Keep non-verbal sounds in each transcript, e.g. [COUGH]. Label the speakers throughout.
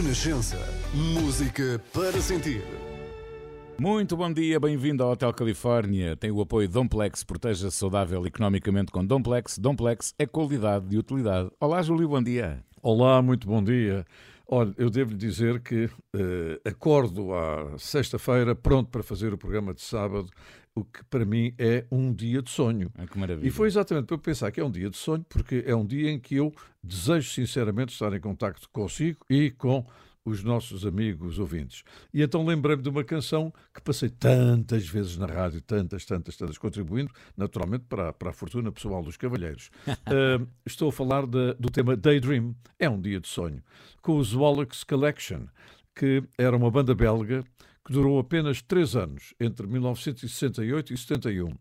Speaker 1: Renascença. Música para sentir.
Speaker 2: Muito bom dia, bem-vindo ao Hotel Califórnia. Tem o apoio Domplex, proteja-se saudável economicamente com Domplex. Domplex é qualidade e utilidade. Olá, Júlio, bom dia.
Speaker 3: Olá, muito bom dia. Olha, eu devo lhe dizer que uh, acordo à sexta-feira pronto para fazer o programa de sábado, o que para mim é um dia de sonho.
Speaker 2: Ah, que maravilha.
Speaker 3: E foi exatamente para eu pensar que é um dia de sonho, porque é um dia em que eu desejo sinceramente estar em contacto consigo e com os nossos amigos ouvintes. E então lembrei-me de uma canção que passei tantas vezes na rádio, tantas, tantas, tantas, contribuindo naturalmente para, para a fortuna pessoal dos cavalheiros. [LAUGHS] uh, estou a falar de, do tema Daydream, é um dia de sonho, com os Wallachs Collection, que era uma banda belga que durou apenas três anos, entre 1968 e 71.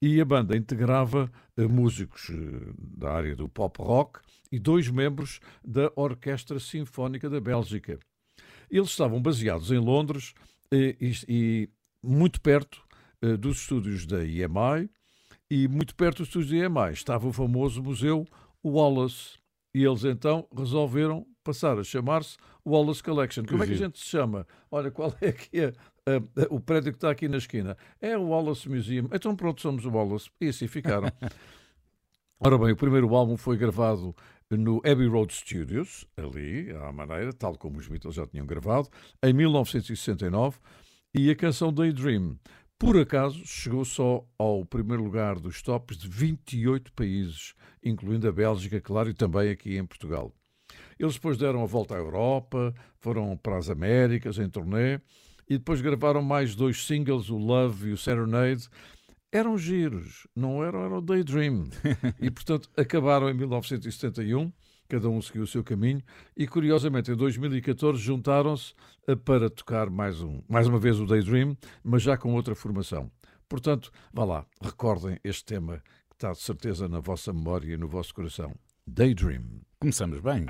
Speaker 3: E a banda integrava uh, músicos uh, da área do pop rock, e dois membros da Orquestra Sinfónica da Bélgica. Eles estavam baseados em Londres e, e, e muito perto dos estúdios da EMI, e muito perto dos estúdios da EMI estava o famoso Museu Wallace. E eles então resolveram passar a chamar-se Wallace Collection. Como é que a gente se chama? Olha, qual é que é o prédio que está aqui na esquina? É o Wallace Museum. Então pronto, somos o Wallace. E assim ficaram. [LAUGHS] Ora bem, o primeiro álbum foi gravado no Abbey Road Studios, ali, à maneira, tal como os Beatles já tinham gravado, em 1969, e a canção Daydream, por acaso, chegou só ao primeiro lugar dos tops de 28 países, incluindo a Bélgica, claro, e também aqui em Portugal. Eles depois deram a volta à Europa, foram para as Américas em turnê, e depois gravaram mais dois singles, o Love e o Serenade, eram giros, não eram, era o Daydream. [LAUGHS] e, portanto, acabaram em 1971, cada um seguiu o seu caminho, e curiosamente, em 2014, juntaram-se eh, para tocar mais, um, mais uma vez o Daydream, mas já com outra formação. Portanto, vá lá, recordem este tema que está de certeza na vossa memória e no vosso coração. Daydream.
Speaker 2: Começamos bem.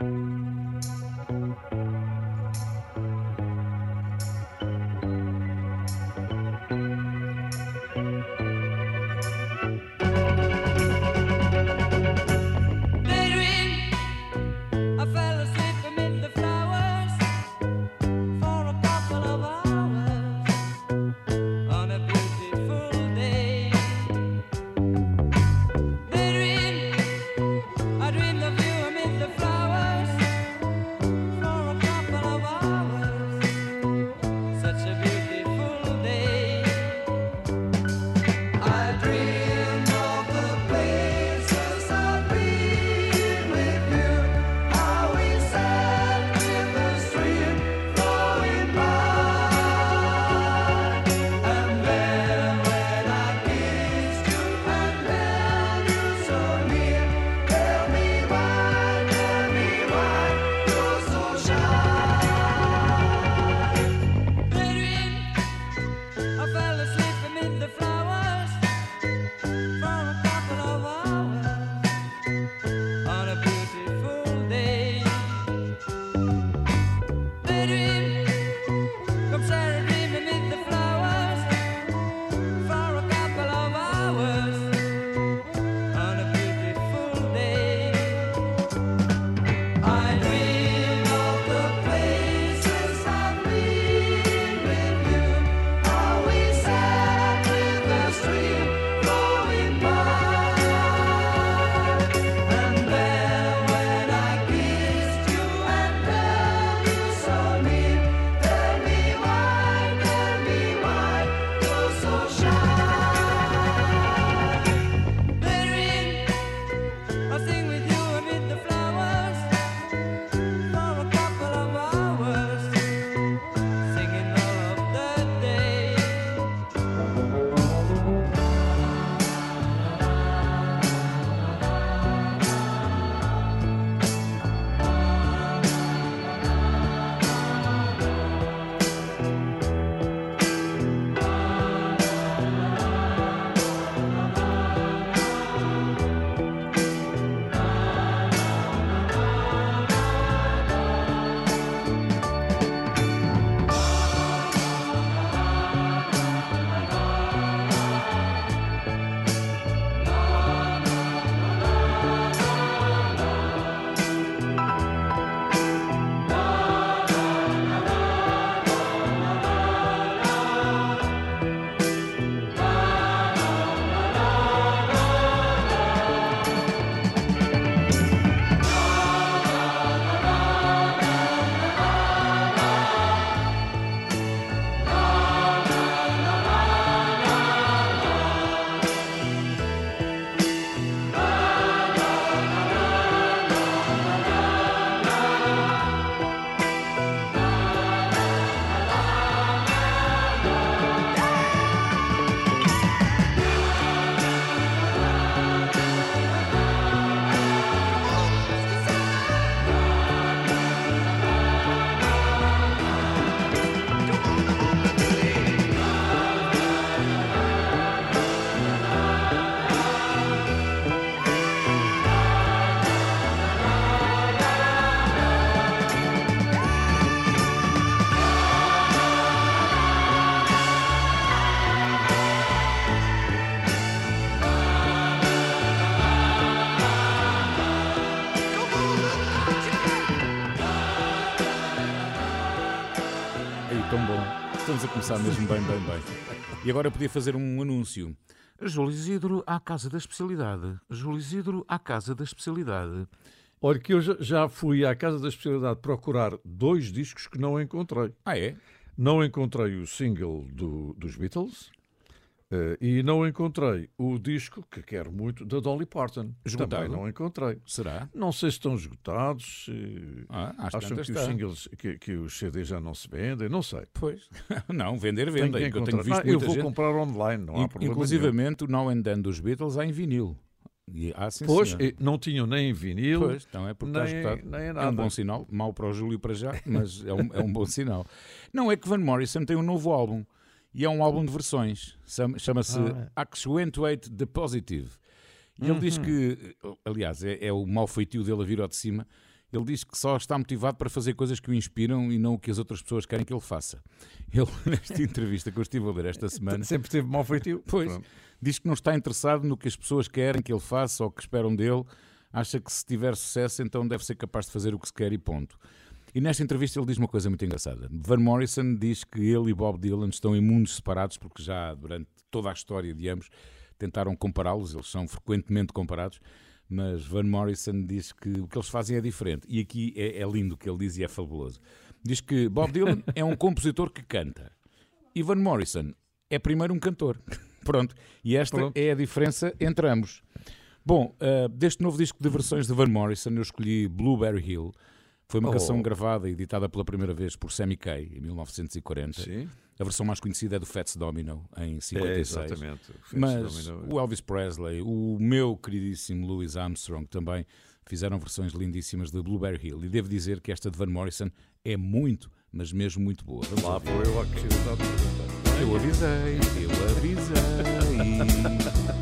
Speaker 2: Começar mesmo bem, bem, bem. E agora eu podia fazer um anúncio. Júlio Isidro à Casa da Especialidade. Júlio Isidro à Casa da Especialidade.
Speaker 3: Olha, que eu já fui à Casa da Especialidade procurar dois discos que não encontrei.
Speaker 2: Ah, é?
Speaker 3: Não encontrei o single do, dos Beatles uh, e não encontrei o disco que quero muito da Dolly Parton.
Speaker 2: Esgotado?
Speaker 3: Também não encontrei.
Speaker 2: Será?
Speaker 3: Não sei se estão esgotados.
Speaker 2: Ah,
Speaker 3: acham que
Speaker 2: está.
Speaker 3: os singles, que, que, os CDs já não se vendem, não sei.
Speaker 2: Pois. [LAUGHS] não, vender, vendem.
Speaker 3: Eu,
Speaker 2: tenho visto
Speaker 3: ah, eu vou
Speaker 2: gente...
Speaker 3: comprar online, não há problema.
Speaker 2: Inclusivamente o Now and Then dos Beatles há em vinil. E, ah, sim,
Speaker 3: pois,
Speaker 2: senhor.
Speaker 3: não tinham nem vinil.
Speaker 2: Pois, então é porque
Speaker 3: nem,
Speaker 2: está esgotado.
Speaker 3: Nem
Speaker 2: é um bom sinal, mau para o Júlio para já, mas é um, é um bom sinal. Não é que Van Morrison tem um novo álbum e é um álbum de versões. Chama-se ah, é. Accentuate the Positive. E uhum. ele diz que, aliás, é, é o mau feitio dele a vir ao de cima. Ele diz que só está motivado para fazer coisas que o inspiram e não o que as outras pessoas querem que ele faça. [LAUGHS] Ele, nesta entrevista que eu estive a ler esta semana.
Speaker 3: Sempre teve mau feitio. [LAUGHS]
Speaker 2: Pois. Pronto diz que não está interessado no que as pessoas querem que ele faça ou que esperam dele. Acha que se tiver sucesso, então deve ser capaz de fazer o que se quer e ponto. E nesta entrevista ele diz uma coisa muito engraçada. Van Morrison diz que ele e Bob Dylan estão em mundos separados porque já durante toda a história de ambos tentaram compará-los, eles são frequentemente comparados, mas Van Morrison diz que o que eles fazem é diferente. E aqui é, é lindo o que ele diz e é fabuloso. Diz que Bob Dylan é um compositor que canta e Van Morrison é primeiro um cantor. [LAUGHS] Pronto, e esta Pronto. é a diferença entre ambos. Bom, uh, deste novo disco de versões de Van Morrison, eu escolhi Blueberry Hill. Foi uma oh. canção gravada e editada pela primeira vez por Sammy Kaye em 1940. Sim. A versão mais conhecida é do Fats Domino, em 56. É,
Speaker 3: exatamente.
Speaker 2: O Mas Domino. o Elvis Presley, o meu queridíssimo Louis Armstrong também fizeram versões lindíssimas de Blueberry Hill. E devo dizer que esta de Van Morrison é muito, mas mesmo muito boa.
Speaker 3: Vamos Lá vou eu acrescentar
Speaker 2: eu avisei, eu avisei. [LAUGHS]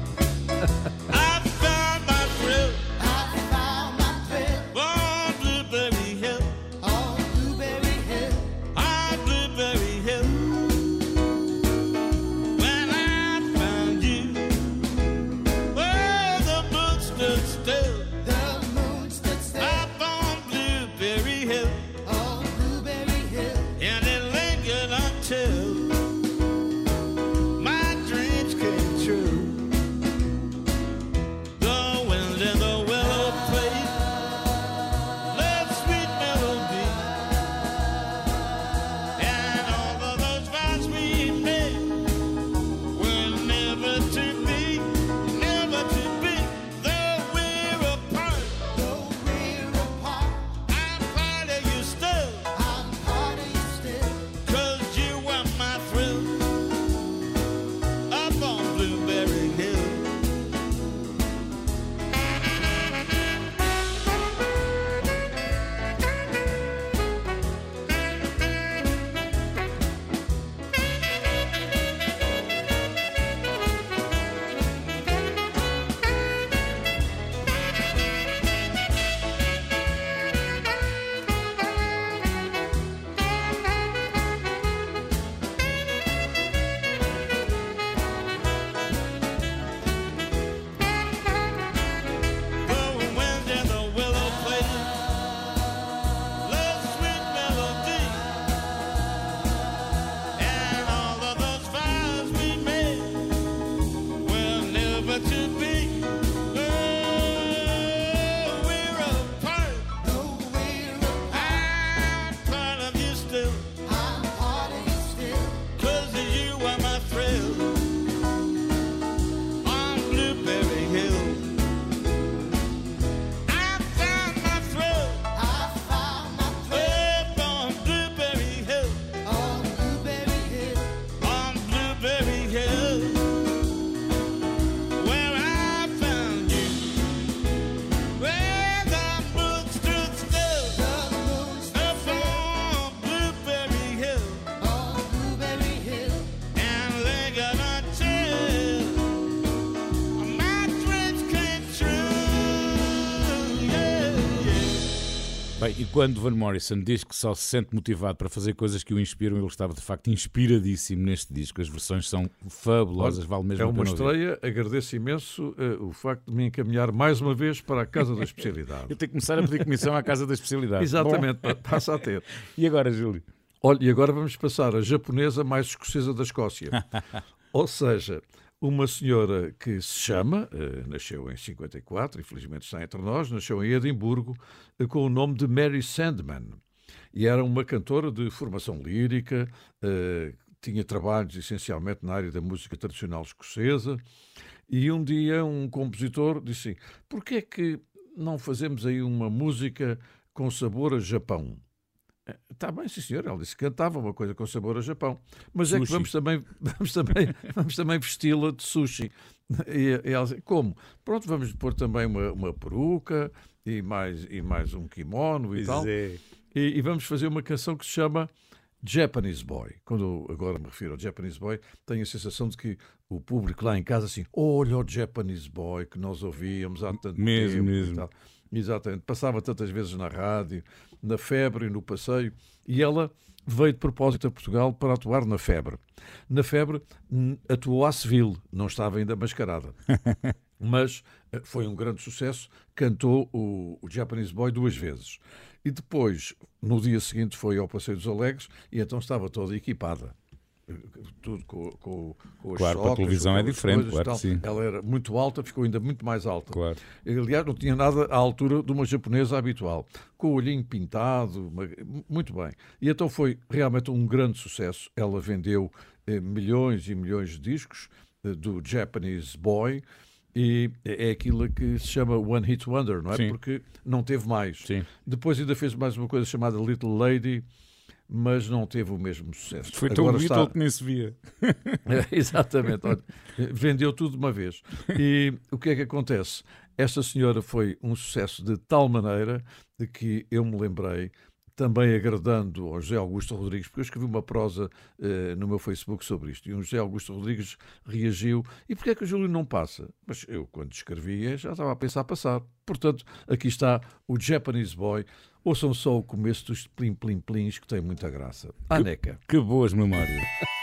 Speaker 2: Bem, e quando Van Morrison diz que só se sente motivado para fazer coisas que o inspiram, ele estava de facto inspiradíssimo neste disco. As versões são fabulosas, vale mesmo
Speaker 3: É
Speaker 2: uma
Speaker 3: estreia, agradeço imenso uh, o facto de me encaminhar mais uma vez para a Casa da Especialidade. [LAUGHS]
Speaker 2: Eu tenho que começar a pedir comissão à Casa da Especialidade. [LAUGHS]
Speaker 3: Exatamente, Bom. passa a ter. [LAUGHS]
Speaker 2: E agora, Júlio?
Speaker 3: Olha, e agora vamos passar a japonesa mais escocesa da Escócia. Ou seja, uma senhora que se chama, uh, nasceu em 54, infelizmente está entre nós, nasceu em Edimburgo, uh, com o nome de Mary Sandman. E era uma cantora de formação lírica, uh, tinha trabalhos essencialmente na área da música tradicional escocesa. E um dia um compositor disse assim, porquê é que não fazemos aí uma música com sabor a Japão? Está bem, sim senhor. Ela disse que cantava uma coisa com sabor a Japão. Mas sushi. é que vamos também, [LAUGHS] vamos também, vamos também vesti-la de sushi. E, e ela disse, como? Pronto, vamos pôr também uma, uma peruca e mais, e mais um kimono e pois tal. É. E, e, vamos fazer uma canção que se chama Japanese Boy. Quando agora me refiro ao Japanese Boy, tenho a sensação de que o público lá em casa assim, olha o Japanese Boy que nós ouvíamos há tanto
Speaker 2: mesmo,
Speaker 3: tempo.
Speaker 2: Mesmo.
Speaker 3: Exatamente. Passava tantas vezes na rádio na Febre, no Passeio, e ela veio de propósito a Portugal para atuar na Febre. Na Febre atuou à civil, não estava ainda mascarada. [LAUGHS] Mas eh, foi um grande sucesso, cantou o, o Japanese Boy duas vezes. E depois, no dia seguinte, foi ao Passeio dos Alegres e então estava toda equipada tudo com, com, com
Speaker 2: Claro, para a televisão é diferente, claro sim.
Speaker 3: Ela era muito alta, ficou ainda muito mais alta.
Speaker 2: Claro.
Speaker 3: Aliás, não tinha nada à altura de uma japonesa habitual. Com o olhinho pintado, muito bem. E então foi realmente um grande sucesso. Ela vendeu eh, milhões e milhões de discos eh, do Japanese Boy e é aquilo que se chama One Hit Wonder, não é?
Speaker 2: Sim.
Speaker 3: Porque não teve mais.
Speaker 2: Sim.
Speaker 3: Depois ainda fez mais uma coisa chamada Little Lady mas não teve o mesmo sucesso.
Speaker 2: Foi tão Agora está... que nem se via. [LAUGHS]
Speaker 3: É, exatamente. Olha, vendeu tudo de uma vez. E o que é que acontece? Esta senhora foi um sucesso de tal maneira de que eu me lembrei também agradando ao José Augusto Rodrigues, porque eu escrevi uma prosa uh, no meu Facebook sobre isto, e o José Augusto Rodrigues reagiu. E porquê é que o Júlio não passa? Mas eu, quando escrevia, já estava a pensar passar. Portanto, aqui está o Japanese Boy. Ouçam só o começo dos plim-plim-plins, que tem muita graça. Aneca.
Speaker 2: Que, que boas memórias.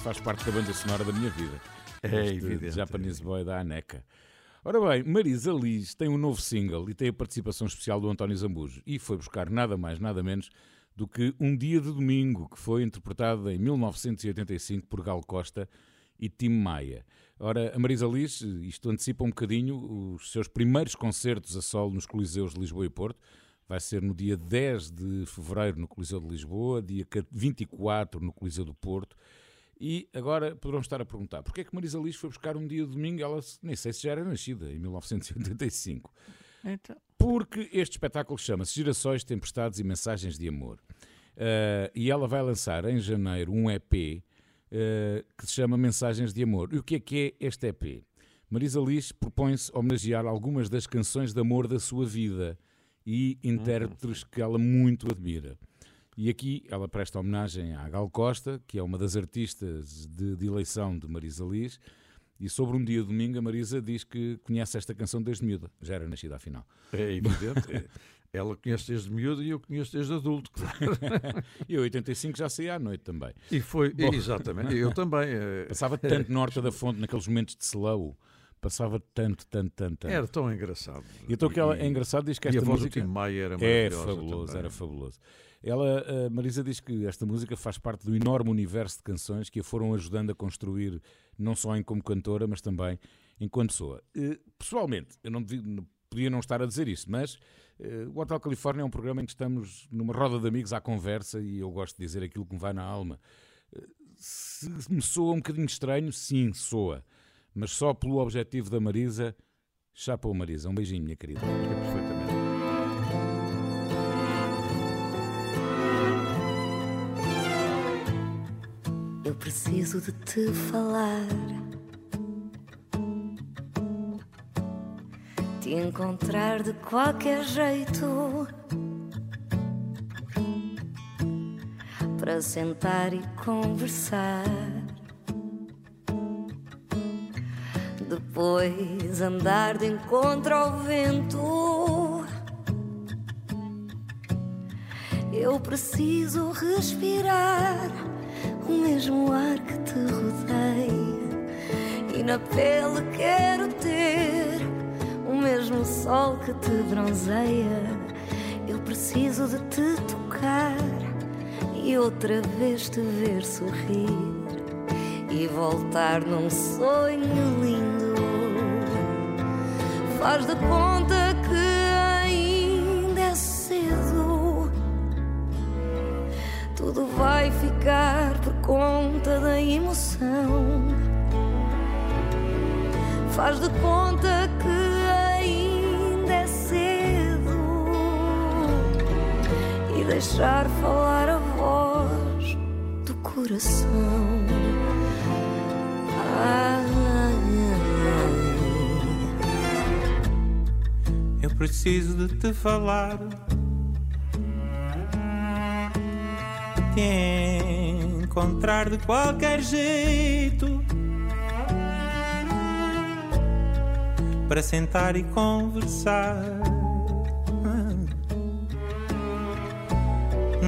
Speaker 2: Faz parte da banda sonora da minha vida.
Speaker 3: É
Speaker 2: Este
Speaker 3: evidente.
Speaker 2: Japanese Boy da Aneca. Ora bem, Marisa Liz tem um novo single e tem a participação especial do António Zambujo e foi buscar nada mais, nada menos do que Um Dia de Domingo, que foi interpretado em 1985 por Gal Costa e Tim Maia. Ora, a Marisa Liz, isto antecipa um bocadinho os seus primeiros concertos a solo nos Coliseus de Lisboa e Porto. Vai ser no dia 10 de fevereiro no Coliseu de Lisboa, dia 24 no Coliseu do Porto. E agora poderão estar a perguntar porquê é que Marisa Liz foi buscar um dia de domingo? Ela nem sei se já era nascida, em 1985.
Speaker 3: Então,
Speaker 2: Porque este espetáculo chama-se Girassóis, Tempestades e Mensagens de Amor. Uh, e ela vai lançar em janeiro um EP uh, que se chama Mensagens de Amor. E o que é que é este EP? Marisa Liz propõe-se homenagear algumas das canções de amor da sua vida e intérpretes que ela muito admira. E aqui ela presta homenagem à Gal Costa, que é uma das artistas de, de eleição de Marisa Liz. E sobre um dia domingo, a Marisa diz que conhece esta canção desde miúda. Já era nascida, afinal.
Speaker 3: é evidente. é. Ela conhece desde miúdo e eu conheço desde adulto, claro. [LAUGHS]
Speaker 2: E em 85 já saía à noite também.
Speaker 3: E foi, exatamente, eu também. eh,
Speaker 2: Passava tanto na Horta da Fonte, naqueles momentos de slow. Passava tanto, tanto, tanto, tanto.
Speaker 3: Era tão engraçado.
Speaker 2: E então que ela, é engraçado, diz que
Speaker 3: e
Speaker 2: esta
Speaker 3: a voz
Speaker 2: música...
Speaker 3: do Tim Maia era
Speaker 2: É
Speaker 3: maravilhosa
Speaker 2: fabuloso,
Speaker 3: também.
Speaker 2: era fabuloso. Ela, a Marisa diz que esta música faz parte do enorme universo de canções que a foram ajudando a construir, não só em como cantora, mas também enquanto pessoa. Eh, Pessoalmente, eu não, devia- podia não estar a dizer isso, mas eh, o Hotel Califórnia é um programa em que estamos numa roda de amigos à conversa e eu gosto de dizer aquilo que me vai na alma. Eh, Se me soa um bocadinho estranho, sim, soa. Mas só pelo objetivo da Marisa, chapou Marisa. Um beijinho, minha querida.
Speaker 3: É perfeitamente.
Speaker 4: Preciso de te falar. Te encontrar de qualquer jeito. Para sentar e conversar. Depois andar de encontro ao vento. Eu preciso respirar o mesmo ar que te rodeia. E na pele quero ter o mesmo sol que te bronzeia. Eu preciso de te tocar e outra vez te ver sorrir e voltar num sonho lindo. Faz de conta que Tudo vai ficar por conta da emoção. Faz de conta que ainda é cedo e deixar falar a voz do coração. Ai,
Speaker 5: Eu preciso de te falar. Te encontrar de qualquer jeito. Para sentar e conversar.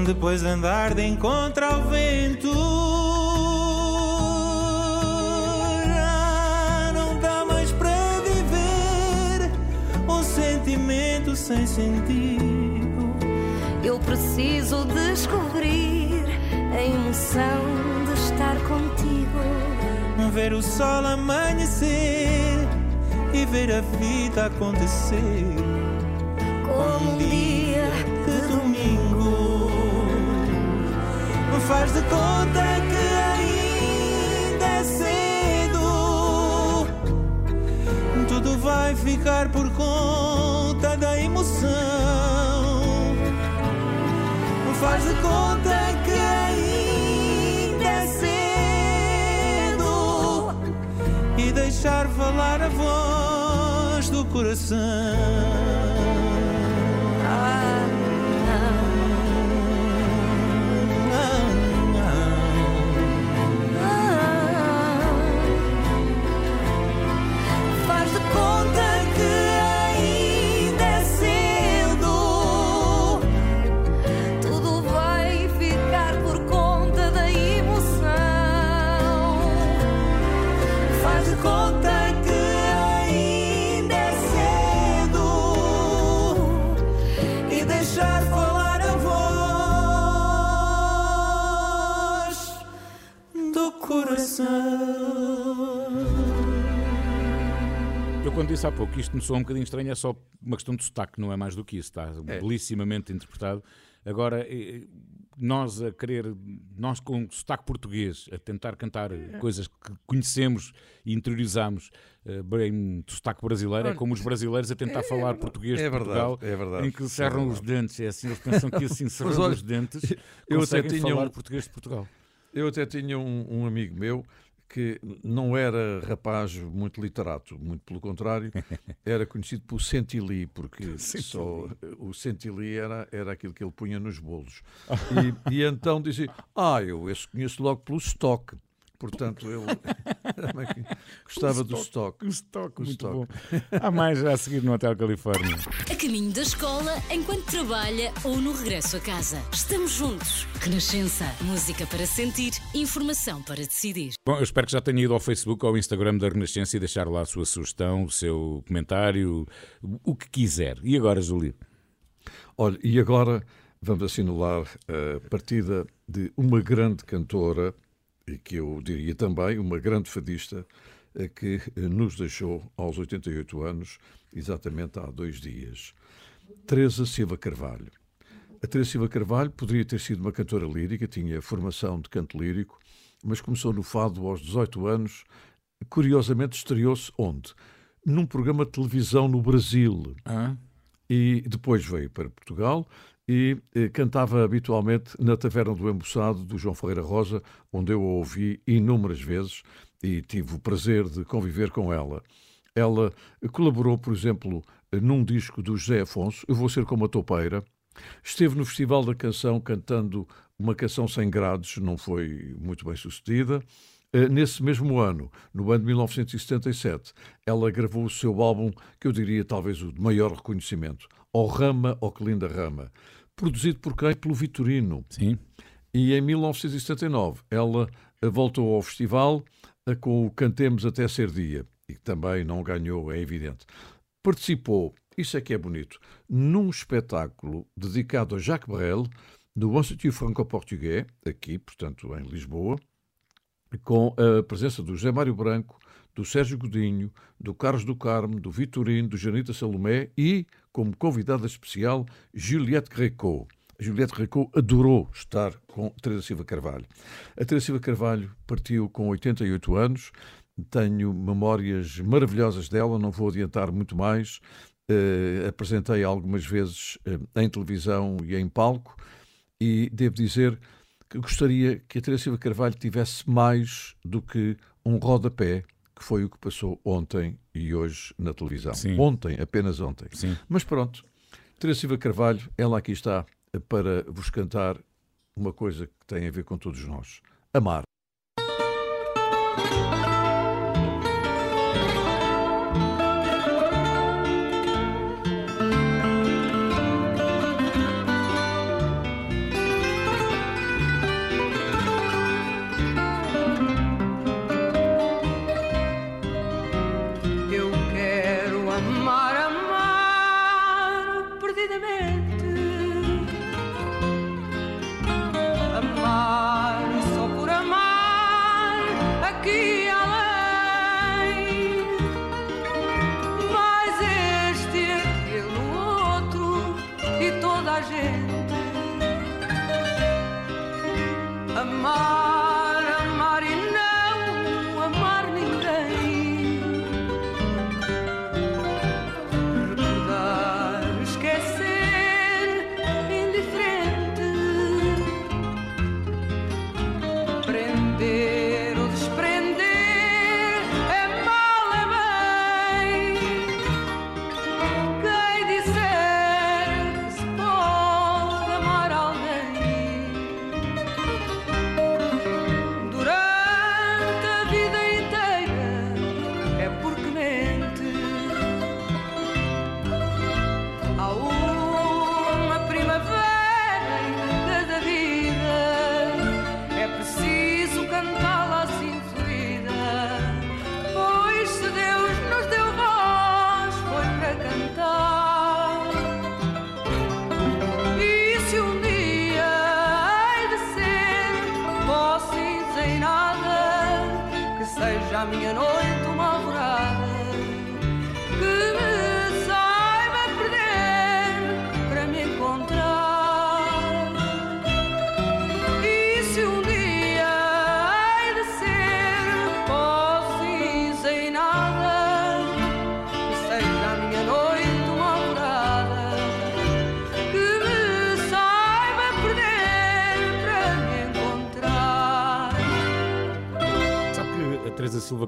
Speaker 5: Depois andar de encontro ao vento. Não dá mais para viver um sentimento sem sentido.
Speaker 4: Preciso descobrir a emoção de estar contigo.
Speaker 5: Ver o sol amanhecer e ver a vida acontecer.
Speaker 4: Como um dia
Speaker 5: de domingo. Faz de conta que ainda é cedo. Tudo vai ficar por conta da emoção. Faz de conta que ainda é cedo e deixar falar a voz do coração.
Speaker 2: Eu quando disse há pouco que isto me soa um bocadinho estranho, é só uma questão de sotaque, não é mais do que isso, está
Speaker 3: É.
Speaker 2: belíssimamente interpretado. Agora, eh, nós a querer, nós com sotaque português, a tentar cantar
Speaker 3: É.
Speaker 2: coisas que conhecemos e interiorizamos eh, bem do sotaque brasileiro, é como os brasileiros a tentar falar português
Speaker 3: é
Speaker 2: de
Speaker 3: verdade,
Speaker 2: Portugal,
Speaker 3: é verdade,
Speaker 2: em que
Speaker 3: é
Speaker 2: cerram os dentes, é assim, eles pensam que [LAUGHS] assim, cerrando os dentes,
Speaker 3: eu até
Speaker 2: conseguem
Speaker 3: tinha
Speaker 2: falar
Speaker 3: um-
Speaker 2: português de Portugal.
Speaker 3: Eu até tinha um, um amigo meu que não era rapaz muito literato, muito pelo contrário, [LAUGHS] era conhecido por Centili, porque só o Centili era, era aquilo que ele punha nos bolos. [LAUGHS] E, e então dizia: Ah, eu esse conheço logo pelo estoque. Portanto, ele [LAUGHS] gostava do estoque.
Speaker 2: O estoque,
Speaker 3: O
Speaker 2: muito
Speaker 3: estoque.
Speaker 2: bom. Há mais já a seguir no Hotel Califórnia.
Speaker 6: A caminho da escola, enquanto trabalha ou no regresso a casa. Estamos juntos. Renascença. Música para sentir, informação para decidir.
Speaker 2: Bom, eu espero que já tenha ido ao Facebook ou ao Instagram da Renascença e deixar lá a sua sugestão, o seu comentário, o que quiser. E agora, Júlio?
Speaker 3: Olha, e agora vamos assinalar a partida de uma grande cantora, e que eu diria também uma grande fadista, eh, que eh, nos deixou aos 88 anos, exatamente há dois dias. Teresa Silva Carvalho. A Teresa Silva Carvalho poderia ter sido uma cantora lírica, tinha formação de canto lírico, mas começou no fado aos 18 anos. Curiosamente, estreou-se onde? Num programa de televisão no Brasil
Speaker 2: Hã?
Speaker 3: e depois veio para Portugal e eh, cantava habitualmente na Taverna do Embuçado do João Ferreira Rosa, onde eu a ouvi inúmeras vezes e tive o prazer de conviver com ela. Ela colaborou, por exemplo, num disco do José Afonso, Eu Vou Ser Como a Topeira. Esteve no Festival da Canção cantando uma canção sem grades, não foi muito bem sucedida. Eh, Nesse mesmo ano, no ano de 1977, ela gravou o seu álbum, que eu diria talvez o de maior reconhecimento, Ó Rama, Ó Que Linda Rama, produzido por quem? Pelo Vitorino.
Speaker 2: Sim.
Speaker 3: E em 1979 ela voltou ao festival eh, com o Cantemos Até Ser Dia, e que também não ganhou, é evidente. Participou, isso é que é bonito, num espetáculo dedicado a Jacques Brel, do Instituto Franco-Português, aqui, portanto, em Lisboa, com a presença do José Mário Branco, do Sérgio Godinho, do Carlos do Carmo, do Vitorino, do Janita Salomé e, como convidada especial, Juliette Greco. Juliette Greco adorou estar com Teresa Silva Carvalho. A Teresa Silva Carvalho partiu com 88 anos, tenho memórias maravilhosas dela, não vou adiantar muito mais. Eh, apresentei algumas vezes eh, em televisão e em palco e devo dizer que gostaria que a Teresa Silva Carvalho tivesse mais do que um rodapé, que foi o que passou ontem e hoje na televisão.
Speaker 2: Sim.
Speaker 3: Ontem, apenas ontem.
Speaker 2: Sim.
Speaker 3: Mas pronto, Teresa Silva Carvalho, ela aqui está para vos cantar uma coisa que tem a ver com todos nós. Amar.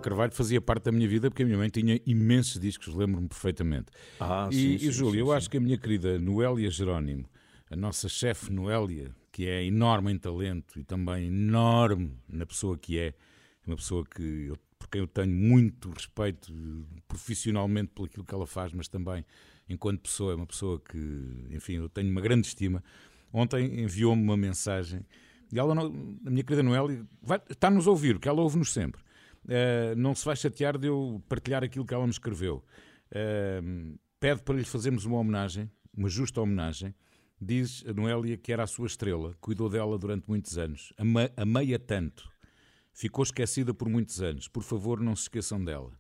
Speaker 2: Carvalho fazia parte da minha vida porque a minha mãe tinha imensos discos, lembro-me perfeitamente.
Speaker 3: Ah,
Speaker 2: e,
Speaker 3: sim,
Speaker 2: e
Speaker 3: sim,
Speaker 2: Júlio,
Speaker 3: sim,
Speaker 2: eu
Speaker 3: sim.
Speaker 2: acho que a minha querida Noélia Jerónimo, a nossa chefe Noélia, que é enorme em talento e também enorme na pessoa que é, uma pessoa que eu- por quem eu tenho muito respeito profissionalmente pelo aquilo que ela faz, mas também enquanto pessoa, é uma pessoa que, enfim, eu tenho uma grande estima. Ontem enviou-me uma mensagem e ela, a minha querida Noélia, vai- está-nos a ouvir, que ela ouve-nos sempre. Eh, não se vai chatear de eu partilhar aquilo que ela me escreveu. Eh, pede para lhe fazermos uma homenagem, uma justa homenagem. Diz a Noélia que era a sua estrela, cuidou dela durante muitos anos, ama- amei-a tanto. Ficou esquecida por muitos anos. Por favor, não se esqueçam dela.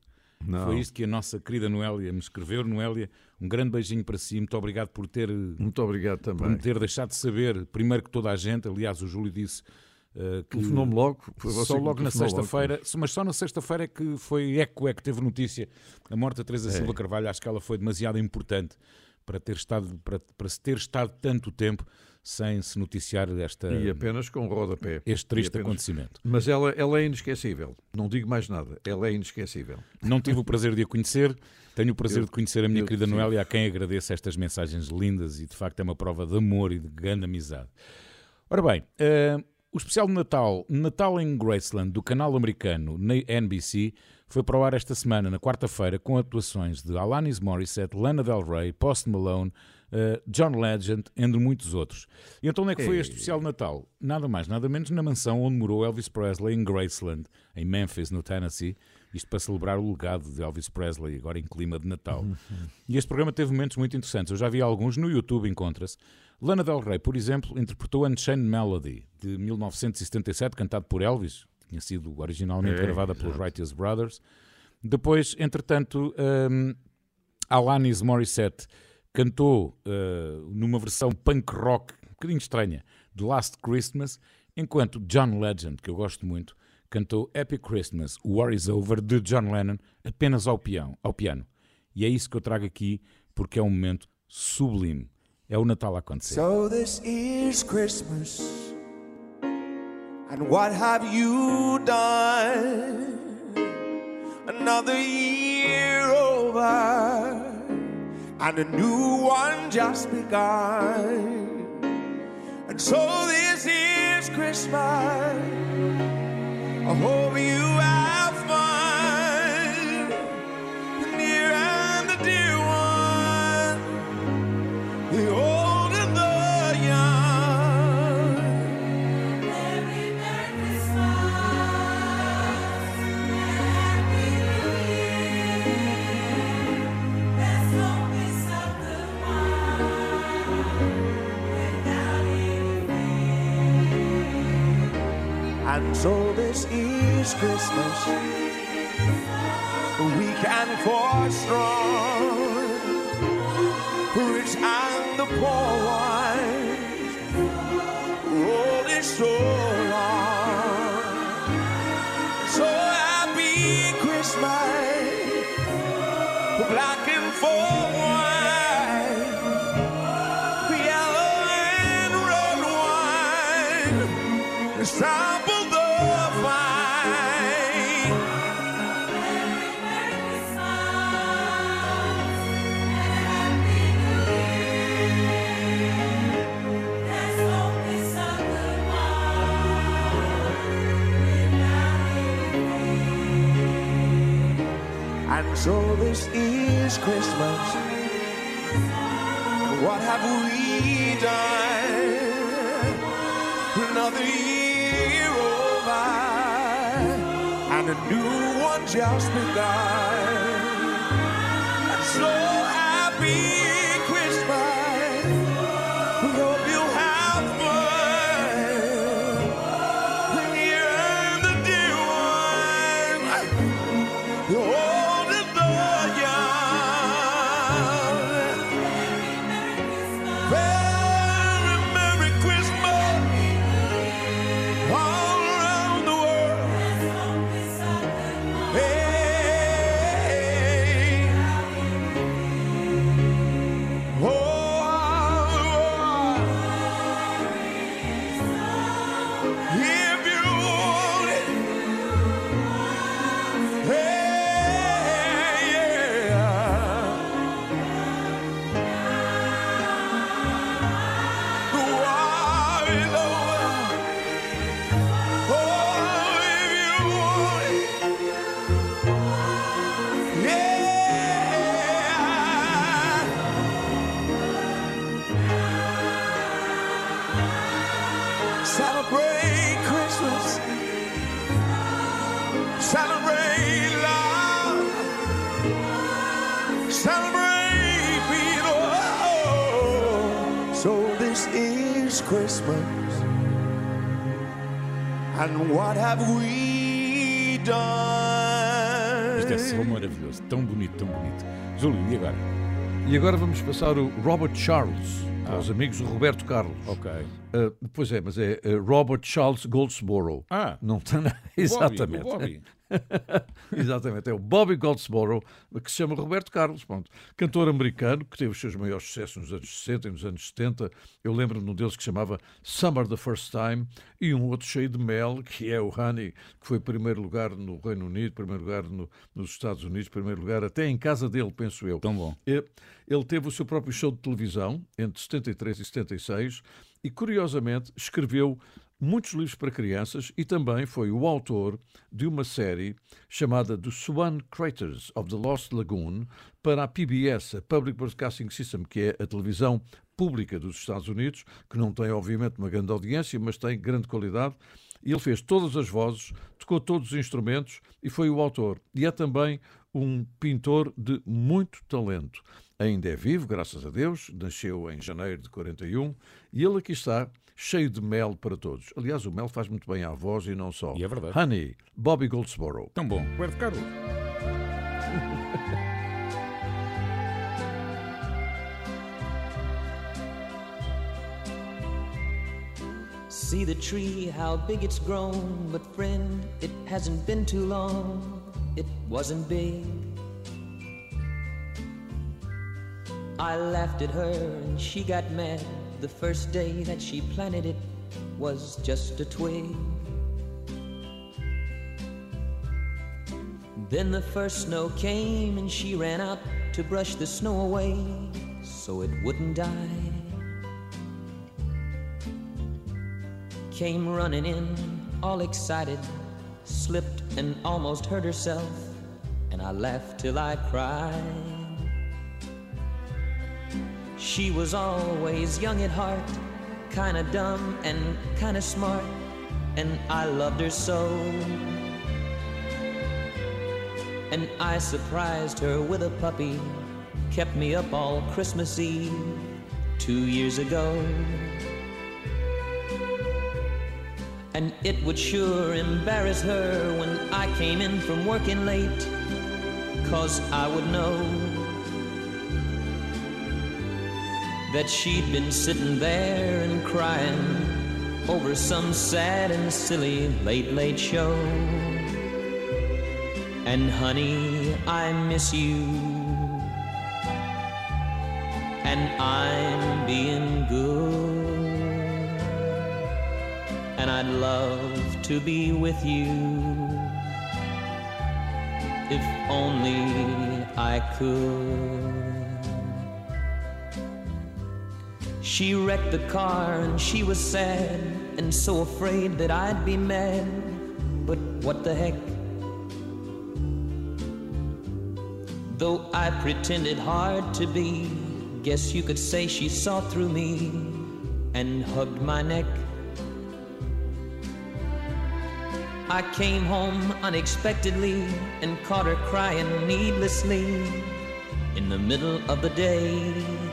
Speaker 3: Não.
Speaker 2: Foi isto que a nossa querida Noélia me escreveu. Noélia, um grande beijinho para si. Muito obrigado por ter,
Speaker 3: Muito obrigado
Speaker 2: por
Speaker 3: também.
Speaker 2: me ter deixado de saber, primeiro que toda a gente. Aliás, o Júlio disse
Speaker 3: Telefonou-me logo.
Speaker 2: Só logo na sexta-feira, mas só na sexta-feira é que foi eco, é que teve notícia. A morte da Teresa
Speaker 3: É.
Speaker 2: Silva Carvalho, acho que ela foi demasiado importante para ter estado, para, para se ter estado tanto tempo sem se noticiar esta,
Speaker 3: E apenas com rodapé.
Speaker 2: este triste acontecimento.
Speaker 3: Mas ela, ela é inesquecível. Não digo mais nada. Ela é inesquecível.
Speaker 2: Não tive o prazer de a conhecer, tenho o prazer
Speaker 3: Eu-
Speaker 2: de conhecer a minha
Speaker 3: eu
Speaker 2: querida. Noélia, a quem agradeço estas mensagens lindas e de facto é uma prova de amor e de grande amizade. Ora bem, eh, o especial de Natal, Natal em Graceland, do canal americano na NBC, foi para o ar esta semana, na quarta-feira, com atuações de Alanis Morissette, Lana Del Rey, Post Malone, eh, John Legend, entre muitos outros. E então onde é que foi este especial de Natal? Nada mais, nada menos na mansão onde morou Elvis Presley, em Graceland, em Memphis, no Tennessee. Isto para celebrar o legado de Elvis Presley, agora em clima de Natal. E este programa teve momentos muito interessantes. Eu já vi alguns, no YouTube encontra-se. Lana Del Rey, por exemplo, interpretou Unchained Melody, de 1977, cantado por Elvis. Tinha sido originalmente
Speaker 3: É,
Speaker 2: gravada pelos. Righteous Brothers. Depois, entretanto, hum, Alanis Morissette cantou uh, numa versão punk rock, um bocadinho estranha, de Last Christmas, enquanto John Legend, que eu gosto muito, cantou Happy Christmas, War is Over, de John Lennon, apenas ao, ao piano. E é isso que eu trago aqui, porque é um momento sublime. É o Natal a acontecer.
Speaker 7: So this is Christmas. And what have you done? Another year over. And a new one just begun. And so this is Christmas. I hope you is Christmas, weak and for strong rich and the poor ones rolling so long. So happy Christmas, black and for white, yellow and red wine, so this is Christmas. What have we done? Another year over, and a new one just begun. And so happy prayer. Júlio, e agora?
Speaker 3: E agora vamos passar o Robert Charles, para os amigos do Roberto Carlos.
Speaker 7: Ok.
Speaker 3: Ah, pois é, mas é ah, Robert Charles Goldsboro.
Speaker 7: Ah.
Speaker 3: Não tem nada. [LAUGHS] Exatamente.
Speaker 7: Bobby. [LAUGHS]
Speaker 3: Exatamente, é o Bobby Goldsboro, que se chama Roberto Carlos, cantor americano que teve os seus maiores sucessos nos anos 60 e nos anos 70. Eu lembro-me de um deles que se chamava Summer the First Time e um outro cheio de mel, que é o Honey, que foi primeiro lugar no Reino Unido, primeiro lugar no- nos Estados Unidos, primeiro lugar até em casa dele, penso eu.
Speaker 7: Tão bom.
Speaker 3: Ele teve o seu próprio show de televisão entre 73 e 76 e, curiosamente, escreveu muitos livros para crianças e também foi o autor de uma série chamada The Swan Craters of the Lost Lagoon para a PBS, a Public Broadcasting System, que é a televisão pública dos Estados Unidos, que não tem, obviamente, uma grande audiência, mas tem grande qualidade. Ele fez todas as vozes, tocou todos os instrumentos e foi o autor. E é também um pintor de muito talento. Ainda é vivo, graças a Deus, nasceu em janeiro de 41 e ele aqui está, cheio de mel para todos. Aliás, o mel faz muito bem à voz e não só.
Speaker 7: E é verdade.
Speaker 3: Honey, Bobby Goldsboro.
Speaker 7: Tão bom. Roberto Carlos.
Speaker 8: See the tree, how big it's grown. But friend, it hasn't been too long. It wasn't big. I laughed at her and she got mad. The first day that she planted it was just a twig. Then the first snow came and she ran out to brush the snow away so it wouldn't die. Came running in, all excited, slipped and almost hurt herself, and I laughed till I cried. She was always young at heart, kinda dumb and kinda smart, and I loved her so. And I surprised her with a puppy, kept me up all Christmas Eve two years ago. And it would sure embarrass her when I came in from working late, cause I would know that she'd been sitting there and crying over some sad and silly late, late show. And honey, I miss you. And I'm being good. And I'd love to be with you. If only I could. She wrecked the car and she was sad and so afraid that I'd be mad. But what the heck? Though I pretended hard to be, guess you could say she saw through me and hugged my neck. I came home unexpectedly and caught her crying needlessly in the middle of the day.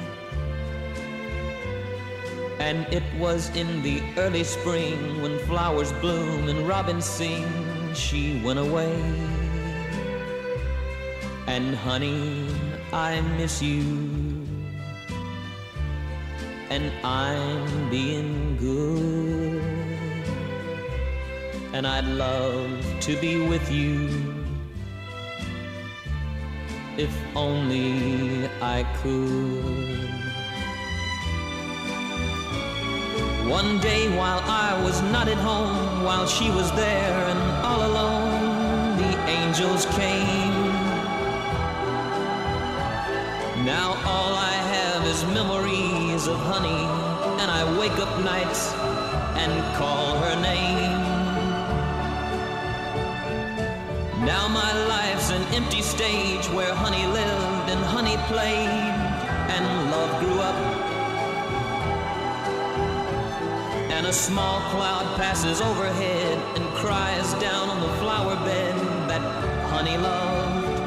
Speaker 8: And it was in the early spring when flowers bloom and robins sing, she went away. And honey, I miss you. And I'm being good. And I'd love to be with you. If only I could. One day while I was not at home, while she was there and all alone, the angels came. Now all I have is memories of honey, and I wake up nights and call her name. Now my life's an empty stage where honey lived and honey played, and love grew up. And a small cloud passes overhead and cries down on the flower bed that honey loved.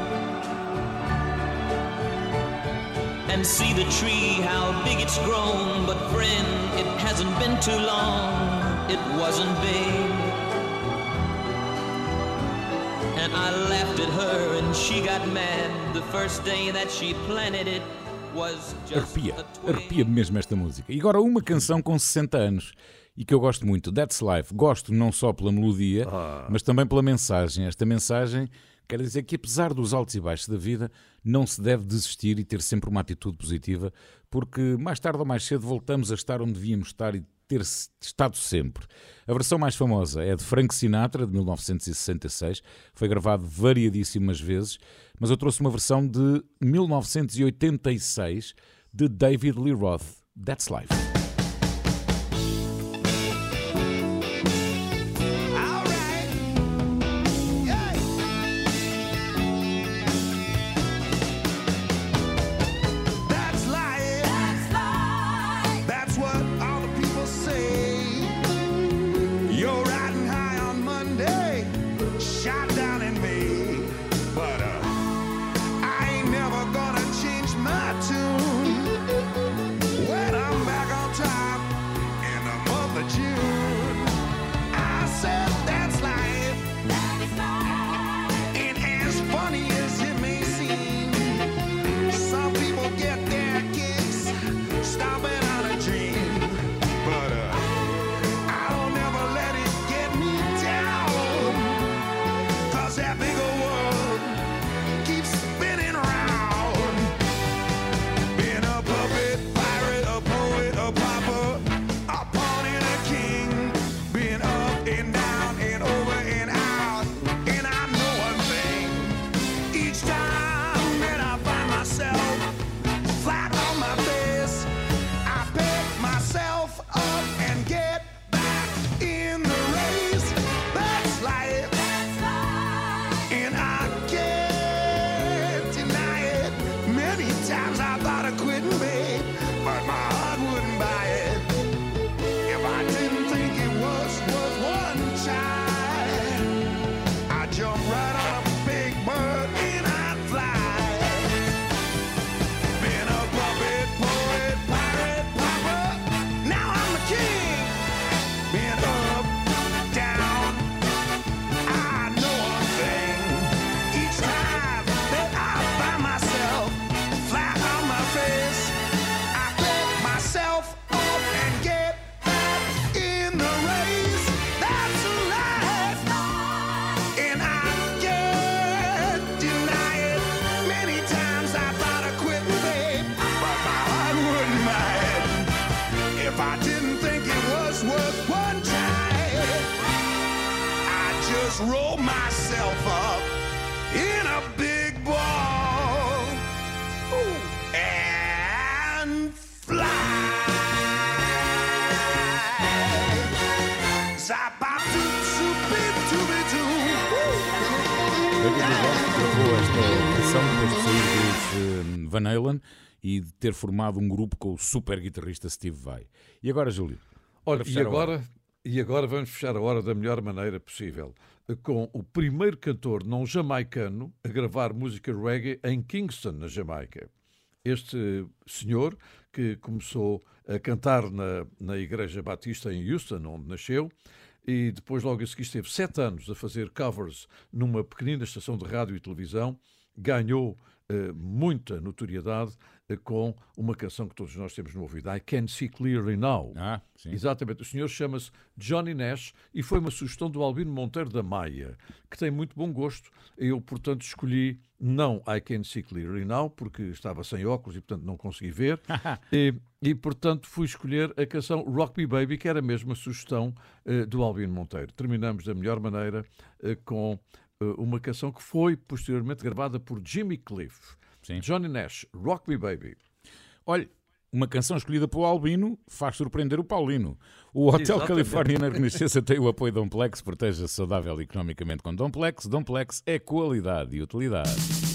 Speaker 8: And see the tree, how big it's grown. But friend, it hasn't been too long, it wasn't big. And I laughed at her and she got mad the first day that she planted it. Was
Speaker 9: Arrepia, arrepia mesmo esta música. E agora uma canção com 60 anos e que eu gosto muito, That's Life. Gosto não só pela melodia, mas também pela mensagem. Esta mensagem quer dizer que apesar dos altos e baixos da vida, não se deve desistir e ter sempre uma atitude positiva, porque mais tarde ou mais cedo voltamos a estar onde devíamos estar e ter estado sempre. A versão mais famosa é de Frank Sinatra, de 1966, foi gravado variadíssimas vezes, mas eu trouxe uma versão de 1986 de David Lee Roth, That's Life.
Speaker 2: Just roll myself up in a big ball Ooh, and fly.
Speaker 9: David Lee Roth gravou esta canção depois de sair dos Van Halen e de ter formado um grupo com o super guitarrista Steve Vai. E agora, Júlio?
Speaker 3: Olha, e agora, e agora vamos fechar a hora da melhor maneira possível, com o primeiro cantor não jamaicano a gravar música reggae em Kingston, na Jamaica. Este senhor, que começou a cantar na, na Igreja Batista em Houston, onde nasceu, e depois, logo a seguir, esteve sete anos a fazer covers numa pequenina estação de rádio e televisão, ganhou eh, muita notoriedade com uma canção que todos nós temos no ouvido, I Can See Clearly Now.
Speaker 10: Ah, sim.
Speaker 3: Exatamente. O senhor chama-se Johnny Nash e foi uma sugestão do Albino Monteiro da Maia, que tem muito bom gosto. Eu, portanto, escolhi não I Can See Clearly Now, porque estava sem óculos e, portanto, não consegui ver. [LAUGHS] e, e, portanto, fui escolher a canção Rock Me Baby, que era a mesma sugestão eh, do Albino Monteiro. Terminamos da melhor maneira eh, com eh, uma canção que foi posteriormente gravada por Jimmy Cliff.
Speaker 10: Sim.
Speaker 3: Johnny Nash, Rock Me Baby.
Speaker 10: Olha, uma canção escolhida pelo Albino faz surpreender o Paulino. O Hotel
Speaker 3: Exatamente.
Speaker 10: Califórnia na [LAUGHS] Renascença tem o apoio Domplex, proteja-se saudável economicamente com Domplex. Domplex é qualidade e utilidade.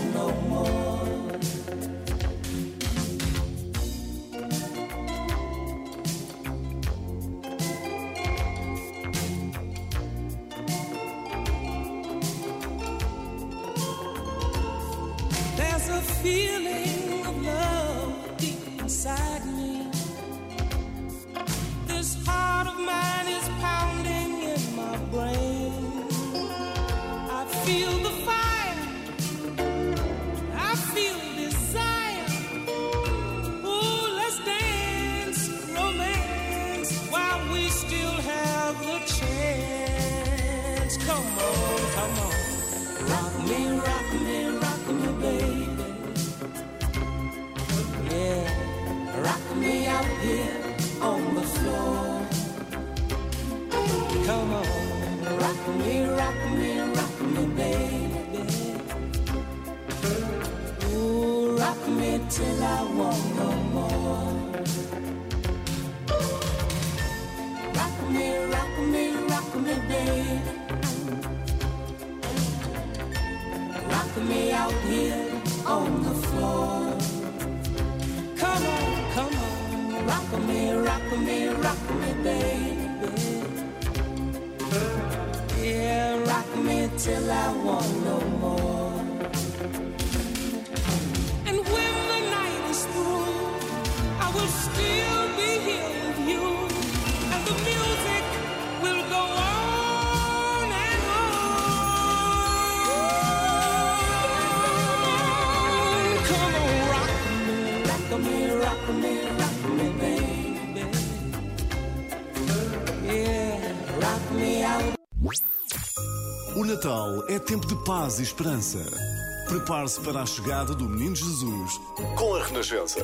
Speaker 1: tempo de paz e esperança. Prepare-se para a chegada do Menino Jesus com a Renascença.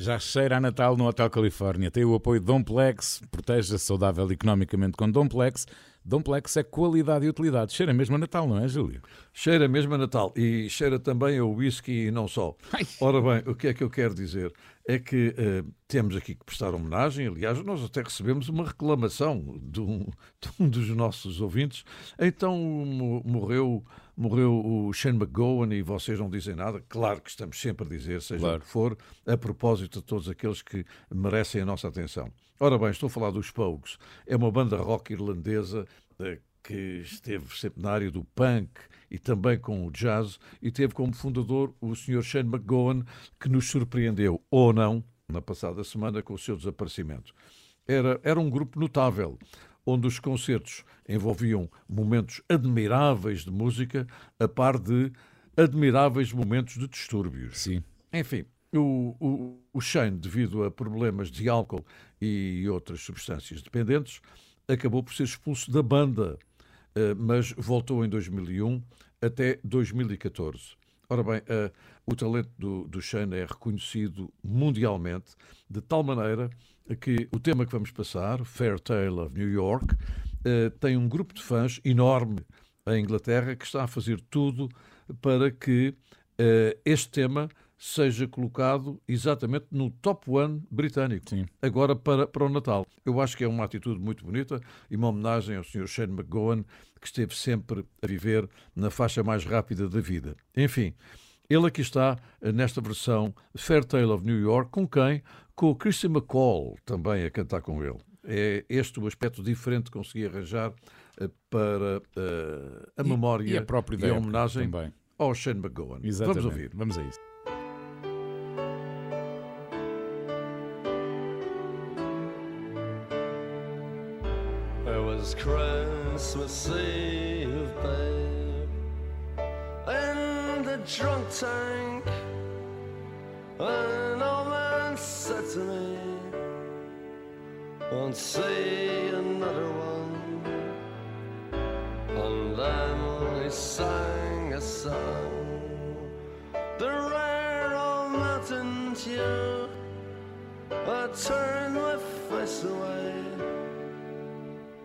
Speaker 10: Já cheira a Natal no Hotel Califórnia. Tem o apoio de Domplex. Proteja-se saudável economicamente com Domplex. Domplex é qualidade e utilidade. Cheira mesmo a Natal, não é, Júlio?
Speaker 3: Cheira mesmo a Natal e cheira também a whisky e não só.
Speaker 10: Ai.
Speaker 3: Ora bem, o que é que eu quero dizer? É que eh, temos aqui que prestar homenagem. Aliás, nós até recebemos uma reclamação de um, de um dos nossos ouvintes. Então mo- morreu, morreu o Shane McGowan e vocês não dizem nada. Claro que estamos sempre a dizer, seja
Speaker 2: Claro.
Speaker 3: o que for, a propósito de todos aqueles que merecem a nossa atenção. Ora bem, estou a falar dos Pogues. É uma banda rock irlandesa eh, que esteve sempre na área do punk e também com o jazz e teve como fundador o Sr. Shane McGowan, que nos surpreendeu, ou não, na passada semana com o seu desaparecimento. Era, era um grupo notável, onde os concertos envolviam momentos admiráveis de música, a par de admiráveis momentos de distúrbios.
Speaker 2: Sim.
Speaker 3: Enfim, o, o, o Shane, devido a problemas de álcool e outras substâncias dependentes, acabou por ser expulso da banda, mas voltou em 2001 até 2014. Ora bem, eh, o talento do, do Shane é reconhecido mundialmente, de tal maneira que o tema que vamos passar, Fair Tale of New York, eh, tem um grupo de fãs enorme em Inglaterra que está a fazer tudo para que eh, este tema seja colocado exatamente no top one britânico,
Speaker 2: Sim.
Speaker 3: agora para, para o Natal. Eu acho que é uma atitude muito bonita e uma homenagem ao Sr. Shane McGowan, que esteve sempre a viver na faixa mais rápida da vida. Enfim, ele aqui está eh, nesta versão Fair Tale of New York, com quem? Com o Christian McCall também a cantar com ele. É este o aspecto diferente que consegui arranjar eh, para eh, a
Speaker 2: E-
Speaker 3: memória
Speaker 2: e a própria
Speaker 3: e a homenagem
Speaker 2: também.
Speaker 3: ao Shane McGowan.
Speaker 2: Exatamente.
Speaker 3: Vamos ouvir.
Speaker 2: Vamos a isso.
Speaker 11: Was Christmas Eve, babe, in the drunk tank. An old man said to me, Won't see another one. And then he sang a song, the rare old mountain tune. I turned my face away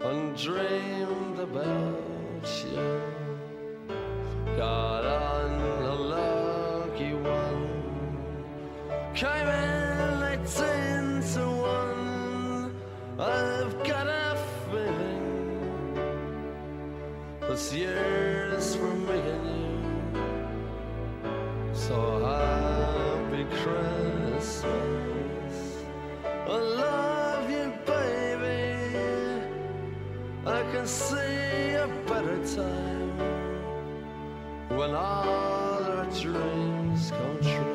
Speaker 11: and dreamed about you. Got on a lucky one, came in eighteen to one. I've got a feeling this year's for me and you. So happy Christmas. I love See a better time when all our dreams come true.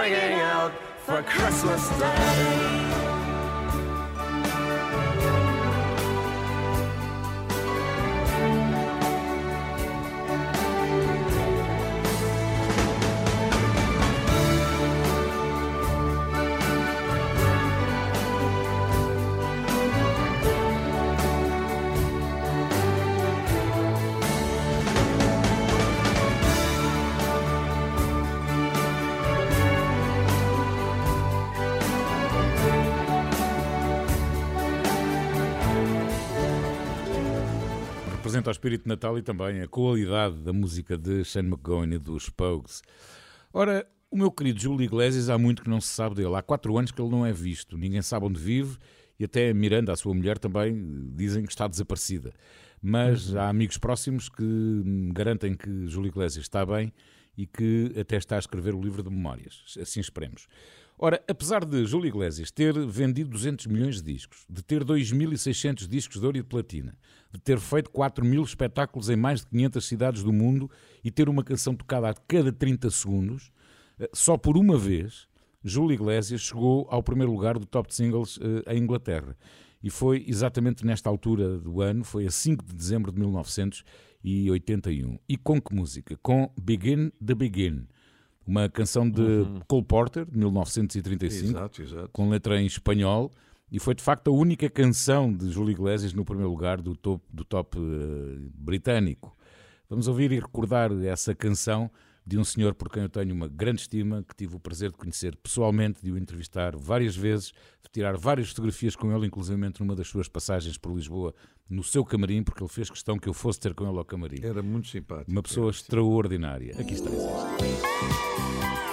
Speaker 11: ringing out for Christmas Day.
Speaker 2: Representa o espírito de Natal e também a qualidade da música de Shane McGowan e dos Pogues. Ora, o meu querido Júlio Iglesias há muito que não se sabe dele. Há quatro anos que ele não é visto. Ninguém sabe onde vive e até Miranda, a sua mulher, também dizem que está desaparecida. Mas há amigos próximos que garantem que Júlio Iglesias está bem e que até está a escrever o livro de memórias. Assim esperemos. Ora, apesar de Júlio Iglesias ter vendido 200 milhões de discos, de ter 2.600 discos de ouro e de platina, de ter feito 4 mil espetáculos em mais de 500 cidades do mundo e ter uma canção tocada a cada 30 segundos, eh, só por uma vez Júlio Iglesias chegou ao primeiro lugar do top de singles eh, em Inglaterra. E foi exatamente nesta altura do ano, foi a 5 de dezembro de 1981. E com que música? Com Begin the Begin, uma canção de Cole Porter, de 1935,
Speaker 3: Exato, exato.
Speaker 2: com letra em espanhol, e foi de facto a única canção de Júlio Iglesias no primeiro lugar do top, do top eh, britânico. Vamos ouvir e recordar essa canção de um senhor por quem eu tenho uma grande estima, que tive o prazer de conhecer pessoalmente, de o entrevistar várias vezes, de tirar várias fotografias com ele, inclusive numa das suas passagens por Lisboa, no seu camarim, porque ele fez questão que eu fosse ter com ele ao camarim.
Speaker 3: Era muito simpático.
Speaker 2: Uma pessoa extraordinária. Aqui está.
Speaker 12: When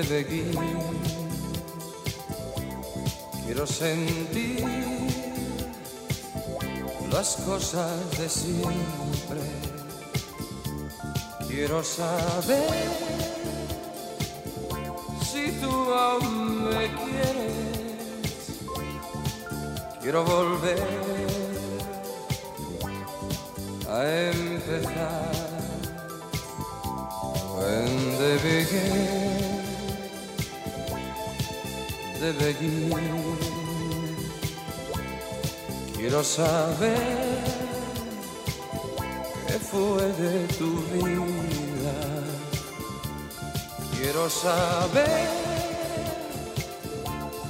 Speaker 12: de begin, quiero sentir las cosas de siempre. Quiero saber si tú aún me quieres. Quiero volver a empezar. When they began, de begin. Quiero saber qué fue de tu vida. Quiero saber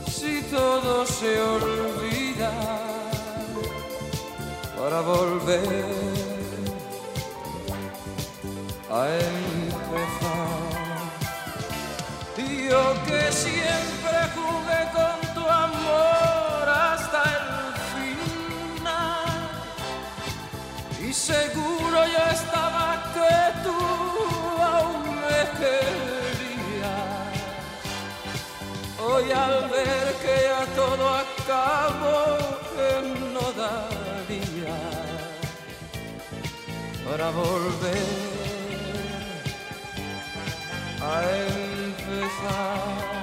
Speaker 12: si todo se olvida para volver a empezar. Yo que siempre con tu amor hasta el final. Y seguro yo estaba que tú aún me querías. Hoy al ver que ya todo acabó, que no daría para volver a empezar.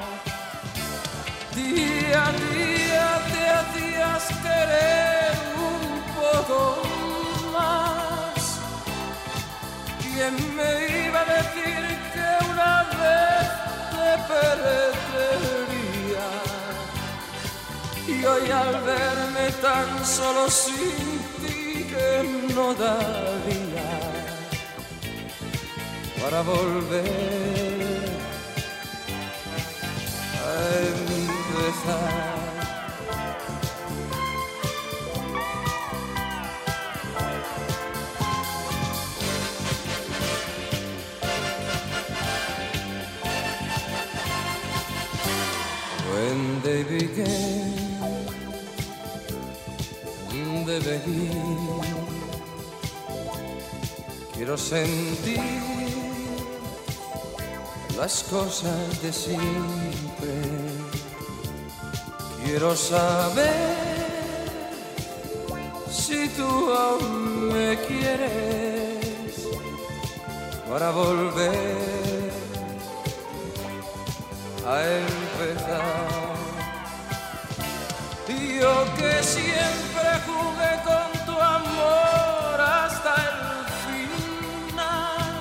Speaker 12: Día a día te hacías querer un poco más. ¿Quién me iba a decir que una vez te perdería? Y hoy al verme tan solo sin ti que no daría para volver a empezar. When they began, de begin, quiero sentir las cosas de siempre. Quiero saber si tú aún me quieres para volver a empezar. Yo que siempre jugué con tu amor hasta el final.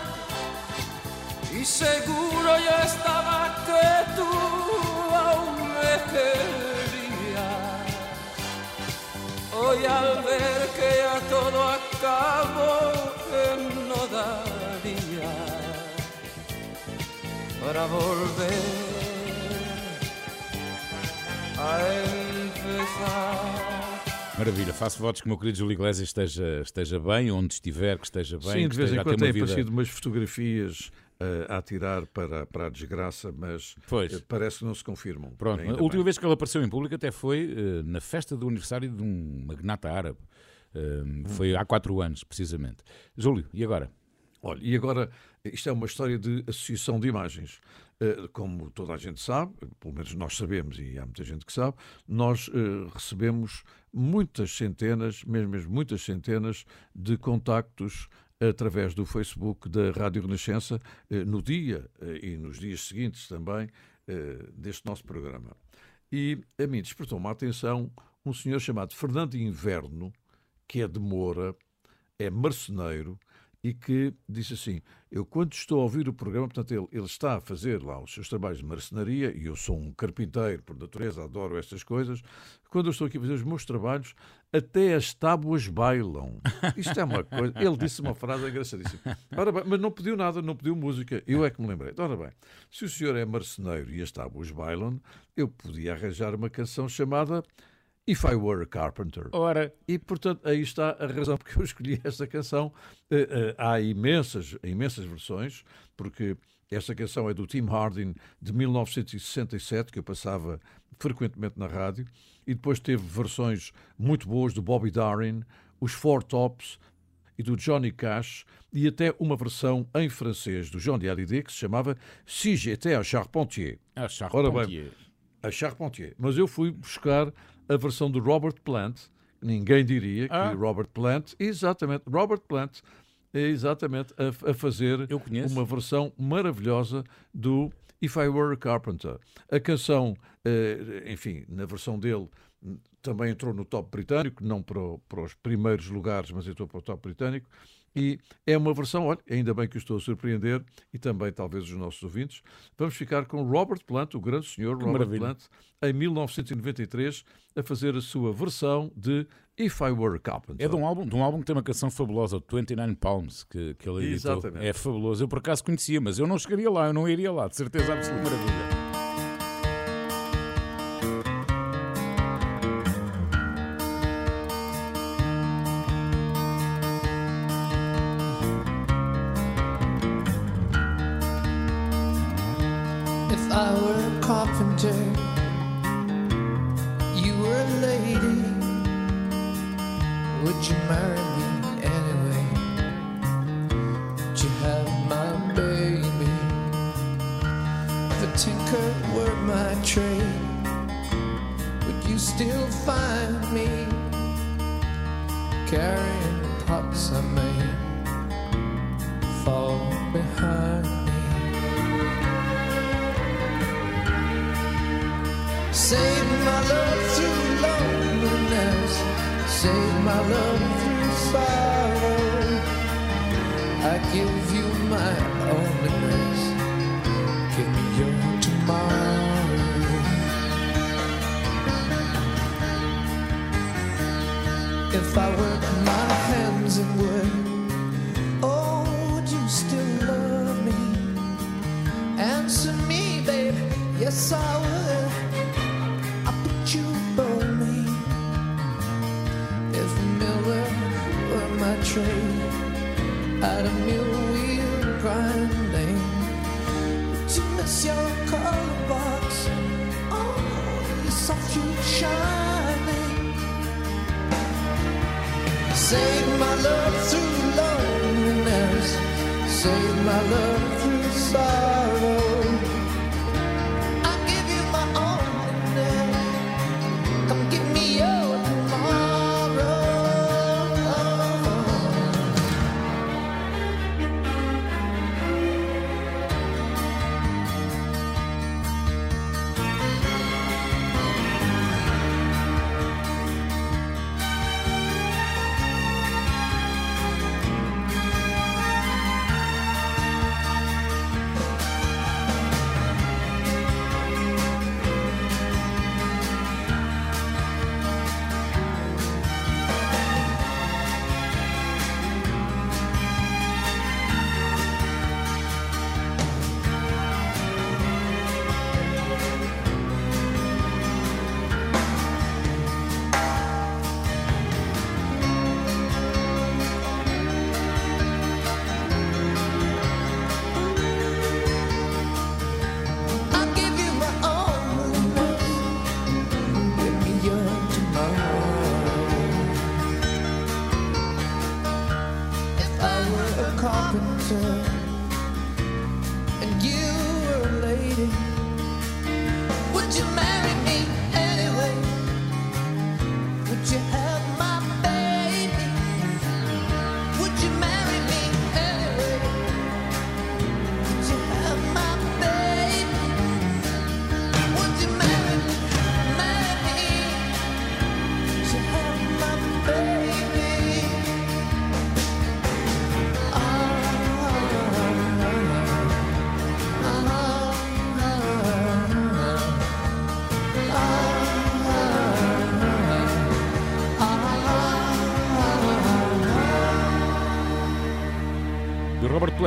Speaker 12: Y seguro yo estaba que tú aún me querías. Hoy al ver que ya todo acabó, que no daría para volver a empezar.
Speaker 2: Maravilha, faço votos que o meu querido Júlio Iglesias esteja, esteja bem, onde estiver, que esteja bem.
Speaker 3: Sim,
Speaker 2: que
Speaker 3: de vez
Speaker 2: esteja
Speaker 3: em
Speaker 2: a
Speaker 3: quando têm aparecido umas fotografias a atirar para, para a desgraça, mas
Speaker 2: Pois.
Speaker 3: eh, parece que não se confirmam.
Speaker 2: Pronto, a última
Speaker 3: bem.
Speaker 2: vez que ela apareceu em público até foi eh, na festa do aniversário de um magnata árabe. Eh, Foi há quatro anos, precisamente. Júlio, e agora?
Speaker 3: Olha, e agora, isto é uma história de associação de imagens. Eh, Como toda a gente sabe, pelo menos nós sabemos e há muita gente que sabe, nós eh, recebemos muitas centenas, mesmo, mesmo muitas centenas de contactos através do Facebook da Rádio Renascença eh, no dia eh, e nos dias seguintes também eh, deste nosso programa. E a mim despertou-me a atenção um senhor chamado Fernando Inverno, que é de Moura, é marceneiro e que disse assim: Eu, quando estou a ouvir o programa, portanto, ele, ele está a fazer lá os seus trabalhos de marcenaria e eu sou um carpinteiro por natureza, adoro estas coisas. Quando eu estou aqui a fazer os meus trabalhos, até as tábuas bailam. Isto é uma coisa. Ele disse uma frase engraçadíssima. Ora bem, mas não pediu nada, não pediu música. Eu é que me lembrei. Ora bem, se o senhor é marceneiro e as tábuas bailam, eu podia arranjar uma canção chamada If I Were a Carpenter.
Speaker 2: Ora.
Speaker 3: E, portanto, aí está a razão [LAUGHS] porque eu escolhi esta canção. Eh, eh, há imensas, imensas versões, porque esta canção é do Tim Hardin de 1967, que eu passava frequentemente na rádio, e depois teve versões muito boas do Bobby Darin, os Four Tops e do Johnny Cash, e até uma versão em francês do Johnny Hallyday que se chamava Si j'étais un charpentier. Ora
Speaker 2: Charpentier.
Speaker 3: bem, a Charpentier. Mas eu fui buscar a versão do Robert Plant. Ninguém diria
Speaker 2: Ah.
Speaker 3: que Robert Plant, exatamente, Robert Plant é exatamente a, a fazer uma versão maravilhosa do If I Were a Carpenter. A canção, eh, enfim, na versão dele também entrou no top britânico, não para, para os primeiros lugares, mas entrou para o top britânico. E é uma versão, olha, ainda bem que o estou a surpreender, e também talvez os nossos ouvintes. Vamos ficar com Robert Plant, o grande senhor
Speaker 2: Que
Speaker 3: Robert
Speaker 2: maravilha.
Speaker 3: Plant, em 1993, a fazer a sua versão de If I Were a Carpenter.
Speaker 2: É de um álbum, de um álbum que tem uma canção fabulosa, o 29 Palms, que, que ele editou.
Speaker 3: Exatamente.
Speaker 2: É fabuloso. Eu por acaso conhecia, mas eu não chegaria lá, eu não iria lá, de certeza absoluta. Maravilha.
Speaker 13: Carpenter,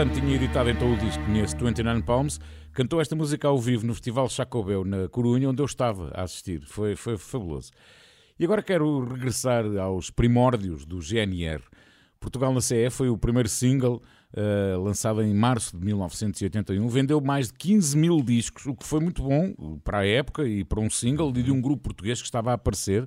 Speaker 14: Tinha editado então o disco Conheço 29 Palms, cantou esta música ao vivo no Festival Chacobel, na Corunha, onde eu estava a assistir. Foi, foi fabuloso. E agora quero regressar aos primórdios do GNR. Portugal na CE foi o primeiro single uh, lançado em março de 1981. Vendeu mais de 15 mil discos, o que foi muito bom para a época e para um single de um grupo português que estava a aparecer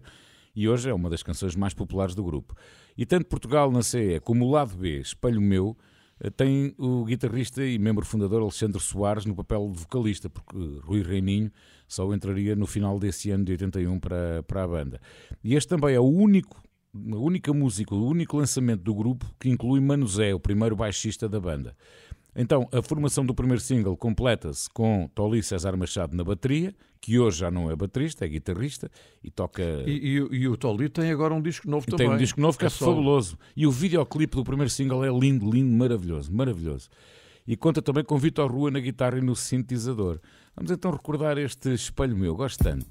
Speaker 14: e hoje é uma das canções mais populares do grupo. E tanto Portugal na CE como o lado B, Espelho Meu, eh, tem o guitarrista e membro fundador Alexandre Soares no papel de vocalista, porque Rui Reininho só entraria no final desse ano de 81 para, para a banda. E este também é o único, a única música, o único lançamento do grupo que inclui Mano Zé, o primeiro baixista da banda. Então, a formação do primeiro single completa-se com Toli César Machado na bateria, que hoje já não é baterista, é guitarrista e toca.
Speaker 3: E, e- e o Toli tem agora um disco novo
Speaker 14: E
Speaker 3: também.
Speaker 14: tem um disco novo que é,
Speaker 3: solo.
Speaker 14: fabuloso. E o videoclipe do primeiro single é lindo, lindo, maravilhoso, maravilhoso. E conta também com Vitor Rua na guitarra e no sintetizador. Vamos então recordar este espelho meu, gosto tanto.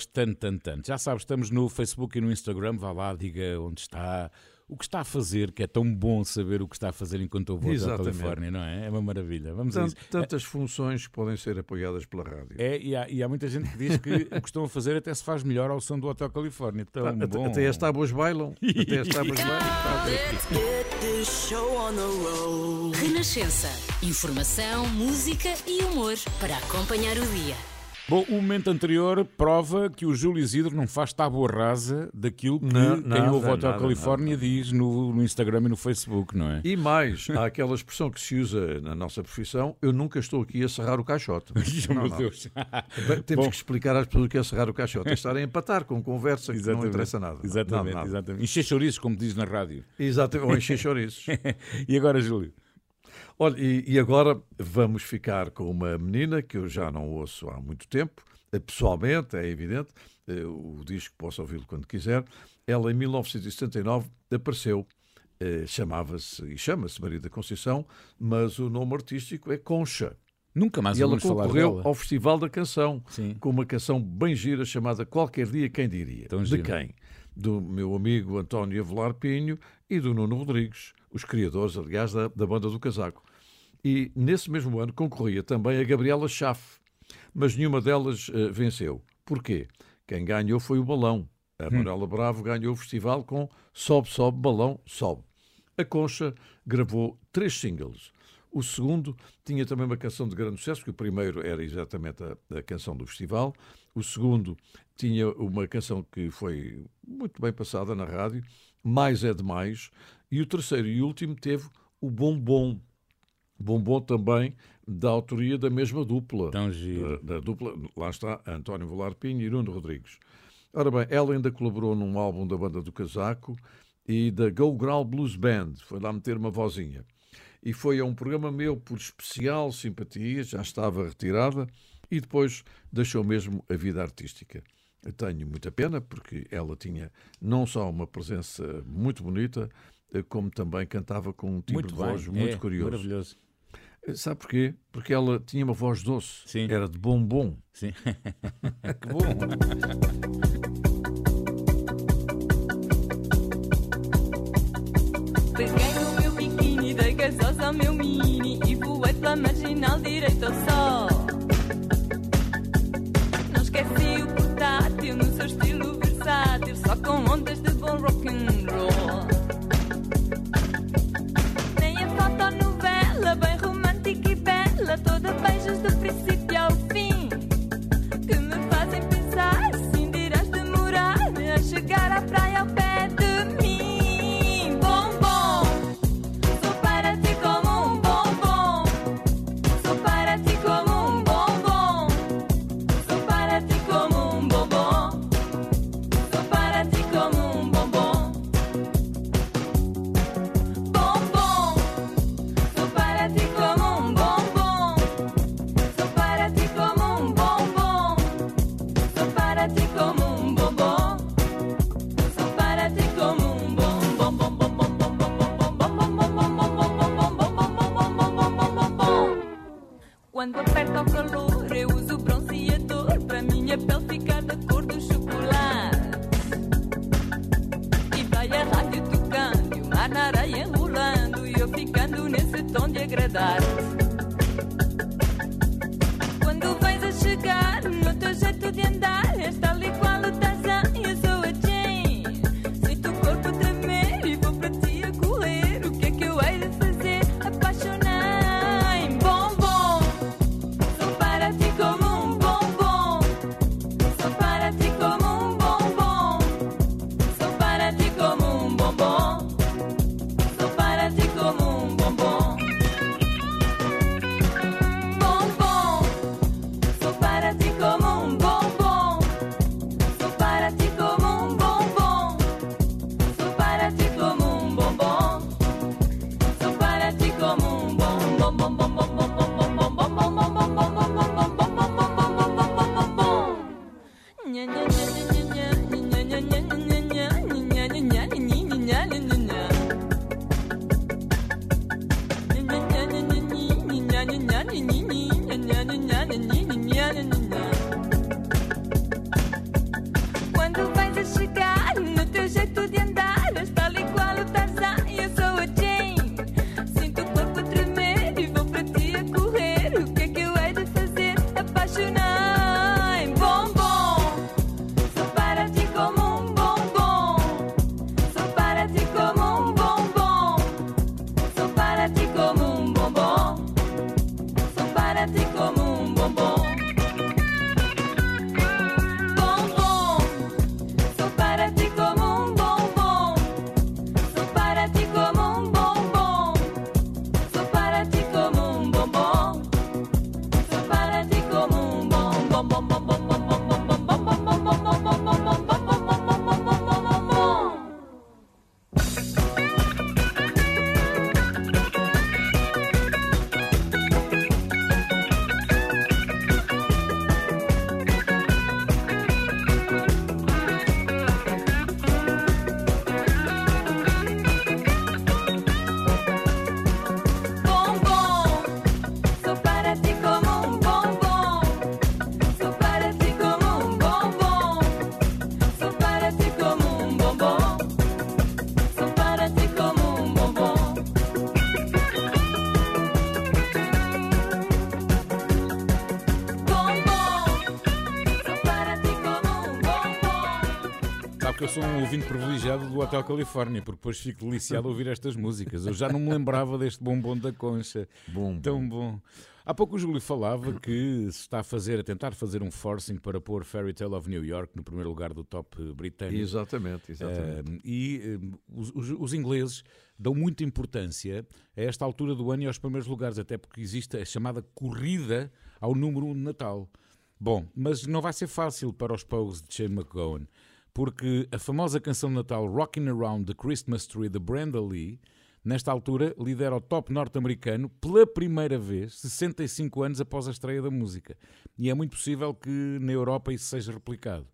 Speaker 14: Gosto tanto, tanto, tanto. Já sabes, estamos no Facebook e no Instagram. Vá lá, diga onde está,
Speaker 2: o que está a fazer, que é tão bom saber o que está a fazer enquanto ouve a
Speaker 3: Exatamente.
Speaker 2: Califórnia, não é? É uma maravilha. Vamos a
Speaker 3: Tant-
Speaker 2: isso.
Speaker 3: tantas funções que podem ser apoiadas pela rádio.
Speaker 2: É, e há, e há muita gente que diz que [LAUGHS] o que estão a fazer até se faz melhor ao som do Hotel Califórnia. Tão
Speaker 3: Ah, até-
Speaker 2: bom.
Speaker 3: até as tábuas bailam. [LAUGHS] Até as tábuas bailam.
Speaker 6: Renascença. Informação, música e humor para acompanhar o dia.
Speaker 2: Bom, o momento anterior prova que o Júlio Isidro não faz tábua rasa daquilo que
Speaker 3: Não,
Speaker 2: quem
Speaker 3: nada,
Speaker 2: ouve o Hotel
Speaker 3: nada,
Speaker 2: Califórnia diz no, no Instagram e no Facebook, não é?
Speaker 3: E mais, há aquela expressão que se usa na nossa profissão: eu nunca estou aqui a serrar o caixote. [LAUGHS] Não,
Speaker 2: Meu. Deus.
Speaker 3: Bem, Temos
Speaker 2: Bom.
Speaker 3: que explicar às pessoas o que é serrar o caixote. É estar a empatar com conversa que não interessa nada.
Speaker 2: Exatamente,
Speaker 3: Nada, nada.
Speaker 2: exatamente. Encher chouriços, como diz na rádio.
Speaker 3: Exato, ou encher [LAUGHS] chouriços.
Speaker 2: e agora, Júlio?
Speaker 3: Olha, e, e agora vamos ficar com uma menina que eu já não ouço há muito tempo, eh, pessoalmente, é evidente, eh, o disco posso ouvi-lo quando quiser. Ela, em 1979, apareceu, eh, chamava-se e chama-se Maria da Conceição, mas o nome artístico é Concha.
Speaker 2: Nunca mais
Speaker 3: E ela concorreu ao Festival da Canção,
Speaker 2: Sim.
Speaker 3: com uma canção bem gira chamada Qualquer Dia Quem Diria.
Speaker 2: Tão
Speaker 3: de
Speaker 2: gira.
Speaker 3: quem? Do meu amigo António Avelar Pinho e do Nuno Rodrigues, os criadores, aliás, da, da banda do Casaco. E nesse mesmo ano concorria também a Gabriela Schaff, mas nenhuma delas eh, venceu. Porquê? Quem ganhou foi o Balão. A
Speaker 2: Hum.
Speaker 3: Manuela Bravo ganhou o festival com Sobe, Sobe, Balão, Sobe. A Concha gravou três singles. O segundo tinha também uma canção de grande sucesso, que o primeiro era exatamente a, a canção do festival. O segundo tinha uma canção que foi muito bem passada na rádio, Mais é Demais. E o terceiro e último teve o Bombom. Bombom também da autoria da mesma dupla.
Speaker 2: Tão giro.
Speaker 3: Da, da dupla, lá está, António Volar Pinho e Nuno Rodrigues. Ora bem, ela ainda colaborou num álbum da banda do Casaco e da Go Growl Blues Band. Foi lá meter uma vozinha. E foi a um programa meu por especial simpatia, já estava retirada, e depois deixou mesmo a vida artística. Eu tenho muita pena, porque ela tinha não só uma presença muito bonita, eh, como também cantava com um timbre
Speaker 2: Muito
Speaker 3: de voz muito
Speaker 2: é,
Speaker 3: curioso.
Speaker 2: maravilhoso.
Speaker 3: Eh, Sabe porquê? Porque ela tinha uma voz doce.
Speaker 2: Sim.
Speaker 3: Era de bombom.
Speaker 2: Sim. [LAUGHS] que bom.
Speaker 15: Peguei no meu biquíni, dei gasosa ao meu mini e voei pela marginal direito ao sol. Não esqueci o portátil no seu estilo versátil, só com ondas de
Speaker 2: sou um ouvinte privilegiado do Hotel Califórnia, porque depois fico deliciado a ouvir estas músicas. Eu já não me lembrava deste bombom da concha.
Speaker 3: Bom,
Speaker 2: Tão bom. Há pouco o Júlio falava que se está a fazer, a tentar fazer um forcing para pôr Fairy Tale of New York no primeiro lugar do top britânico.
Speaker 3: Exatamente, exatamente.
Speaker 2: Eh, e eh, os, os- ingleses dão muita importância a esta altura do ano e aos primeiros lugares, até porque existe a chamada corrida ao número 1 de Natal. Bom, mas não vai ser fácil para os Pogues de Shane McGowan, porque a famosa canção de Natal Rockin' Around the Christmas Tree de Brenda Lee, nesta altura, lidera o top norte-americano pela primeira vez, 65 anos após a estreia da música. E é muito possível que na Europa isso seja replicado.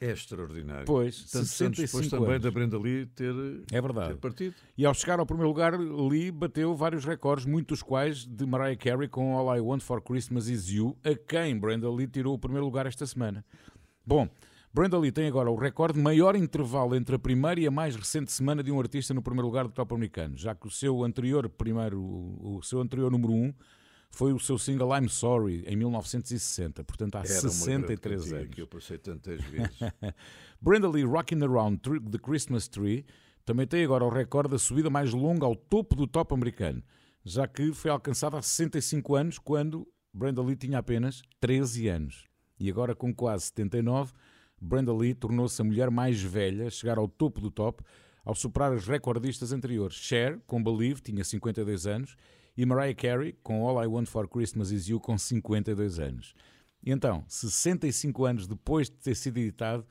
Speaker 3: É extraordinário.
Speaker 2: Pois,
Speaker 3: Tantos anos
Speaker 2: 65
Speaker 3: depois também
Speaker 2: anos.
Speaker 3: da Brenda Lee ter,
Speaker 2: É verdade.
Speaker 3: ter partido.
Speaker 2: E ao chegar ao primeiro lugar, Lee bateu vários recordes, muitos dos quais de Mariah Carey com All I Want for Christmas Is You, a quem Brenda Lee tirou o primeiro lugar esta semana. Bom, Brenda Lee tem agora o recorde de maior intervalo entre a primeira e a mais recente semana de um artista no primeiro lugar do top americano, já que o seu anterior primeiro, o seu anterior número 1 foi o seu single I'm Sorry em 1960, portanto há
Speaker 3: Era uma grande
Speaker 2: 63
Speaker 3: cantiga
Speaker 2: anos.
Speaker 3: que eu passei tantas vezes. [LAUGHS]
Speaker 2: Brenda Lee Rockin' Around the Christmas Tree também tem agora o recorde da subida mais longa ao topo do top americano, já que foi alcançada há 65 anos, quando Brenda Lee tinha apenas 13 anos. E agora, com quase 79, Brenda Lee tornou-se a mulher mais velha a chegar ao topo do top, ao superar os recordistas anteriores. Cher, com Believe, tinha 52 anos, e Mariah Carey, com All I Want for Christmas Is You, com 52 anos. E então, 65 anos depois de ter sido editado,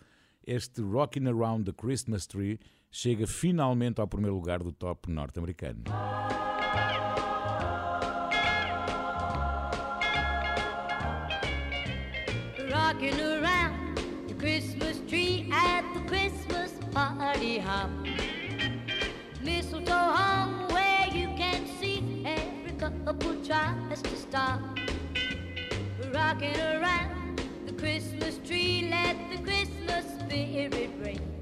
Speaker 2: este Rockin' Around the Christmas Tree chega finalmente ao primeiro lugar do top norte-americano.
Speaker 4: Couple tries to stop. Rocking around the Christmas tree, let the Christmas spirit ring.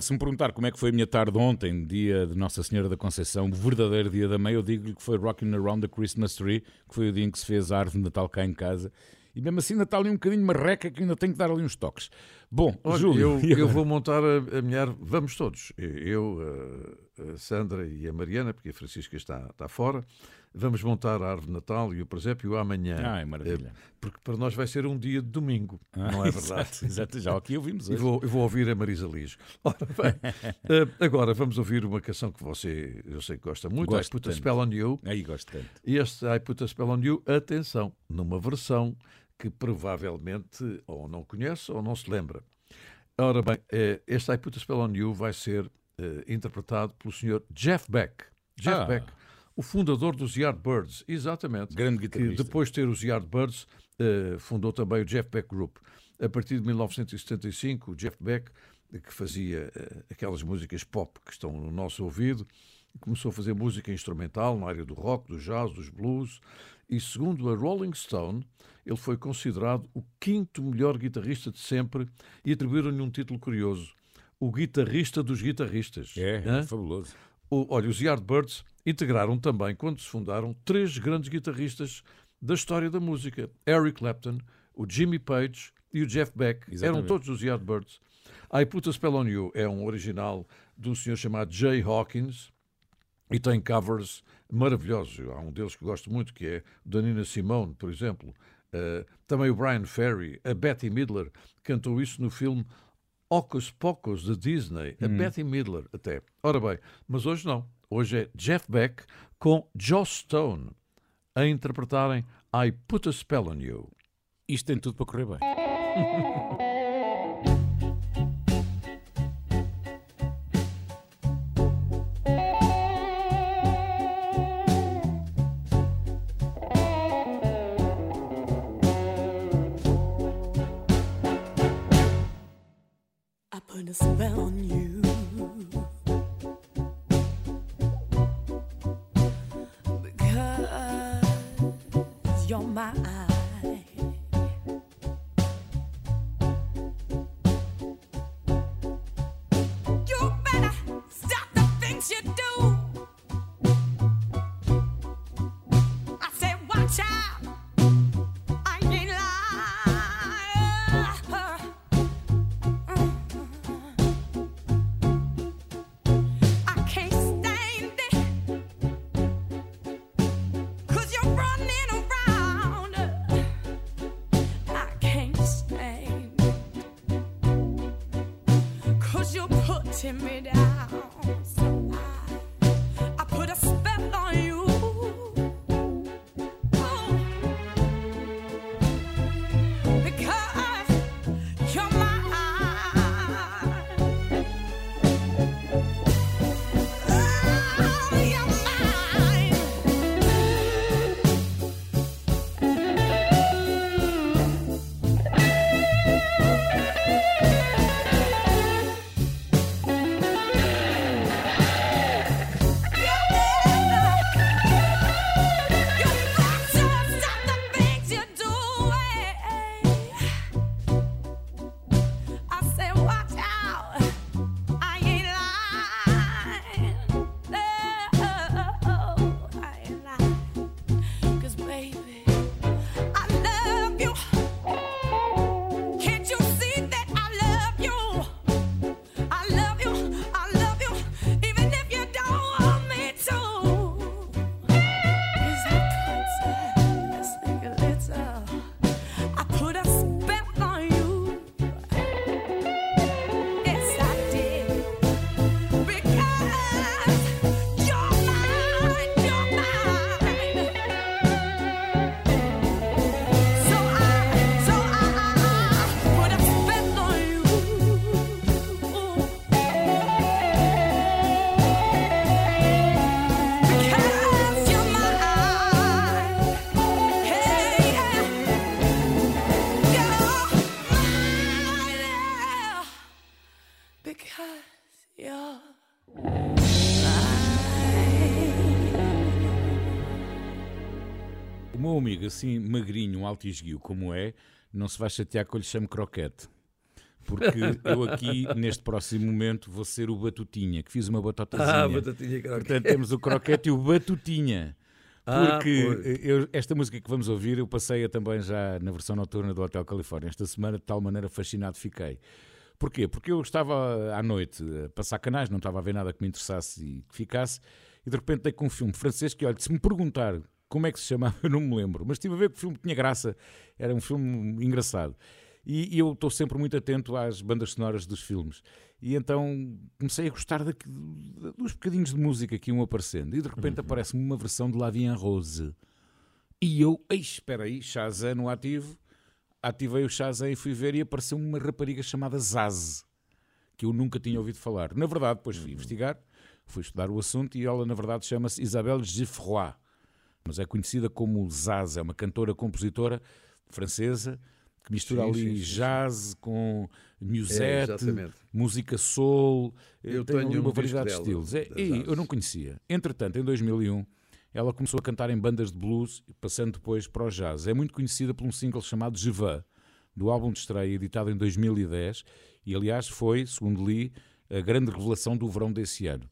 Speaker 2: Olha, se me perguntar como é que foi a minha tarde ontem, dia de Nossa Senhora da Conceição, o verdadeiro dia da meia, eu digo-lhe que foi Rocking Around the Christmas Tree, que foi o dia em que se fez a árvore de Natal cá em casa. E mesmo assim ainda está ali um bocadinho marreca que ainda tenho que dar ali uns toques. Bom,
Speaker 3: Olha,
Speaker 2: Júlio,
Speaker 3: eu, eu [LAUGHS] vou montar a, a minha árvore. Vamos todos. Eu, a, a Sandra e a Mariana, porque a Francisca está, está fora. Vamos montar a árvore de Natal e o presépio amanhã.
Speaker 2: Ai, maravilha.
Speaker 3: Eh, Porque para nós vai ser um dia de domingo,
Speaker 2: Ah,
Speaker 3: não é
Speaker 2: exato,
Speaker 3: verdade?
Speaker 2: exato. Já aqui ouvimos
Speaker 3: E
Speaker 2: hoje.
Speaker 3: vou, eu vou ouvir a Marisa Liz. [LAUGHS] Ora bem, eh, agora vamos ouvir uma canção que você, eu sei que gosta muito,
Speaker 2: Gosto
Speaker 3: I Put a
Speaker 2: tanto.
Speaker 3: Spell on You.
Speaker 2: Aí gosto tanto.
Speaker 3: E este I Put a Spell on You, atenção, numa versão que provavelmente ou não conhece ou não se lembra. Ora bem, eh, este I Put a Spell on You vai ser interpretado pelo Sr. Jeff Beck. Jeff
Speaker 2: Ah.
Speaker 3: Beck, o fundador dos Yardbirds, exatamente.
Speaker 2: Grande
Speaker 3: Que
Speaker 2: guitarrista.
Speaker 3: depois de ter os Yardbirds, eh, fundou também o Jeff Beck Group. A partir de 1975, o Jeff Beck, que fazia eh, aquelas músicas pop que estão no nosso ouvido, começou a fazer música instrumental na área do rock, do jazz, dos blues, e segundo a Rolling Stone, ele foi considerado o quinto melhor guitarrista de sempre e atribuíram-lhe um título curioso: o guitarrista dos guitarristas.
Speaker 10: É,
Speaker 3: Hã?
Speaker 10: fabuloso.
Speaker 3: O- olha, os Yardbirds integraram também, quando se fundaram, três grandes guitarristas da história da música: Eric Clapton, o Jimmy Page e o Jeff Beck. Eram
Speaker 10: Exatamente.
Speaker 3: todos os Yardbirds. I Put a Spell on You é um original de um senhor chamado Jay Hawkins e tem covers maravilhosos. Há um deles que gosto muito, que é da Nina Simone, por exemplo. Uh, também o Brian Ferry, a Betty Midler, cantou isso no filme Ocus Pocus de Disney. A
Speaker 10: Hum.
Speaker 3: Betty Midler, até. Ora bem, mas hoje não. Hoje é Jeff Beck com Joss Stone a interpretarem I Put a Spell on You.
Speaker 10: Isto tem tudo para correr bem. [LAUGHS] assim, magrinho, alto e esguio como é, não se vai chatear que eu lhe chame croquete. Porque [LAUGHS] eu aqui, neste próximo momento, vou ser o Batutinha, que fiz uma batatazinha.
Speaker 3: Ah, batatinha e croquete.
Speaker 10: Portanto, temos o croquete e o Batutinha. [LAUGHS]
Speaker 3: Ah,
Speaker 10: Porque
Speaker 3: pois.
Speaker 10: eu- esta música que vamos ouvir, eu passei-a também já na versão noturna do Hotel Califórnia. Esta semana, de tal maneira fascinado fiquei. Porquê? Porque eu estava à noite a passar canais, não estava a ver nada que me interessasse e que ficasse, e de repente dei com um filme francês que, olha, se me perguntar como é que se chamava, [LAUGHS] eu não me lembro, mas estive a ver que o filme tinha graça, era um filme engraçado. E, e eu estou sempre muito atento às bandas sonoras dos filmes. E então comecei a gostar daqui- dos bocadinhos de música que iam aparecendo. E de repente aparece-me uma versão de La Vie en Rose. E eu, ei, espera aí, Shazam no ativo. Ativei o Shazam e fui ver e apareceu-me uma rapariga chamada Zaz, que eu nunca tinha ouvido falar. Na verdade, depois fui investigar, fui estudar o assunto e ela, na verdade, chama-se Isabelle Giffroy, mas é conhecida como Zaz, é uma cantora, compositora francesa
Speaker 2: que mistura
Speaker 3: Sim,
Speaker 2: ali
Speaker 3: sim, sim,
Speaker 2: jazz com
Speaker 3: É,
Speaker 2: musette,
Speaker 3: exatamente.
Speaker 2: música soul, eh,
Speaker 3: Eu
Speaker 2: tem
Speaker 3: tenho um
Speaker 2: uma
Speaker 3: disco
Speaker 2: variedade de estilos. É, e eu não conhecia. Entretanto, em 2001, ela começou a cantar em bandas de blues, passando depois para o jazz. É muito conhecida por um single chamado Je Veux, do álbum de estreia, editado em 2010, e aliás foi, segundo li, a grande revelação do verão desse ano.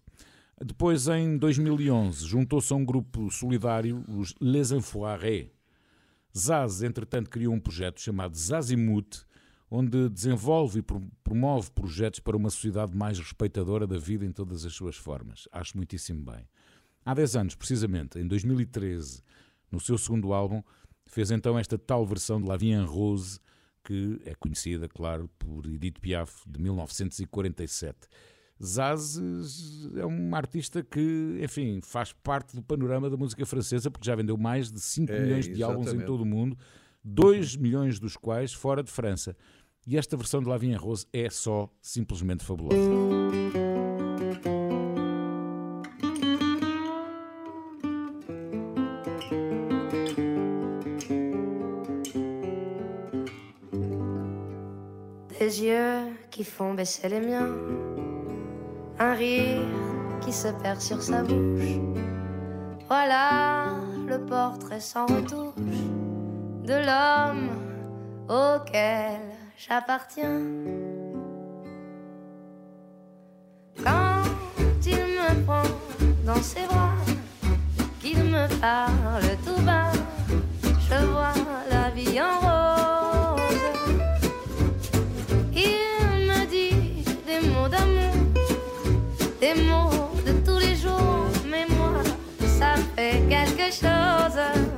Speaker 2: Depois, em 2011, juntou-se a um grupo solidário, os Les Enfoirés. Zaz, entretanto, criou um projeto chamado Zazimut, onde desenvolve e pro- promove projetos para uma sociedade mais respeitadora da vida em todas as suas formas. Acho muitíssimo bem. Há 10 anos, precisamente, em 2013, no seu segundo álbum, fez então esta tal versão de La Vie en Rose, que é conhecida, claro, por Edith Piaf, de 1947. Zaz é uma artista que, enfim, faz parte do panorama da música francesa, porque já vendeu mais de 5
Speaker 3: É,
Speaker 2: milhões de álbuns em todo o mundo, 2 milhões dos quais fora de França. E esta versão de La Vie en Rose é só simplesmente fabulosa.
Speaker 4: Des yeux qui font baisser les miens, un rire qui se perd sur sa bouche. Voilà le portrait sans retouche de l'homme auquel j'appartiens. Quand il me prend dans ses bras, qu'il me parle tout bas, je vois la vie en rose. De tous les jours, mais moi, ça fait quelque chose.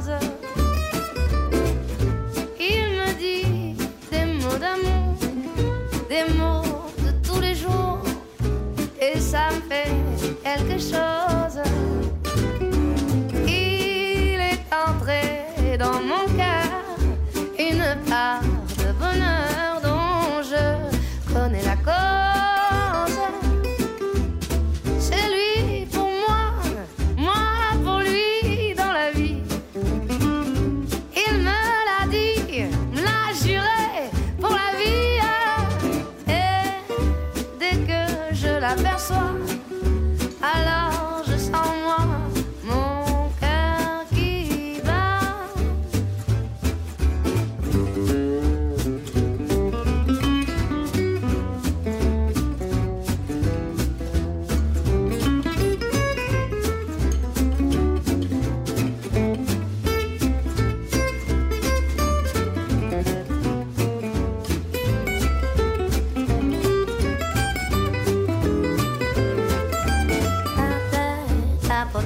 Speaker 4: Ça me fait quelque chose. Il est entré dans mon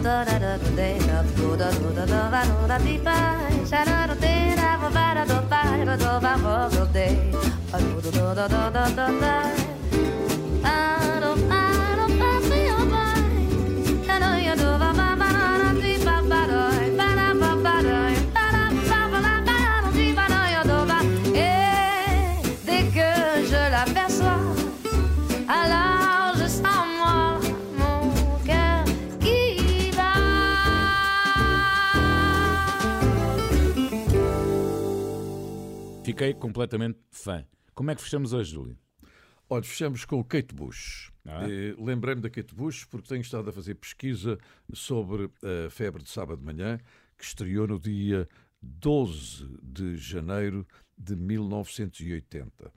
Speaker 4: da da da da da do da do da da va do da di fa sha da do de da va va da do fa va do va va do de a do do do da da da da da a do a do fa si o va da do ya do va
Speaker 2: Fiquei completamente fã. Como é que fechamos hoje, Júlio?
Speaker 3: Olha, fechamos com o Kate Bush.
Speaker 2: Ah.
Speaker 3: Eh, Lembrei-me da Kate Bush porque tenho estado a fazer pesquisa sobre a febre de sábado de manhã, que estreou no dia 12 de janeiro de 1980.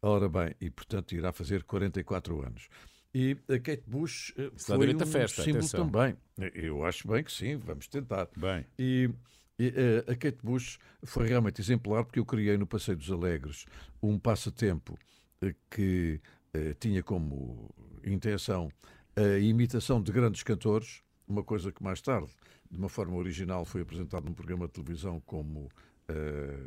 Speaker 3: Ora bem, e portanto irá fazer 44 anos. E a Kate Bush eh,
Speaker 2: Está
Speaker 3: foi um
Speaker 2: festa,
Speaker 3: símbolo
Speaker 2: atenção.
Speaker 3: também. Eu acho bem que sim, vamos tentar.
Speaker 2: Bem.
Speaker 3: E, a Kate Bush foi realmente exemplar porque eu criei no Passeio dos Alegres um passatempo eh, que eh, tinha como intenção a imitação de grandes cantores, uma coisa que mais tarde, de uma forma original, foi apresentado num programa de televisão como eh,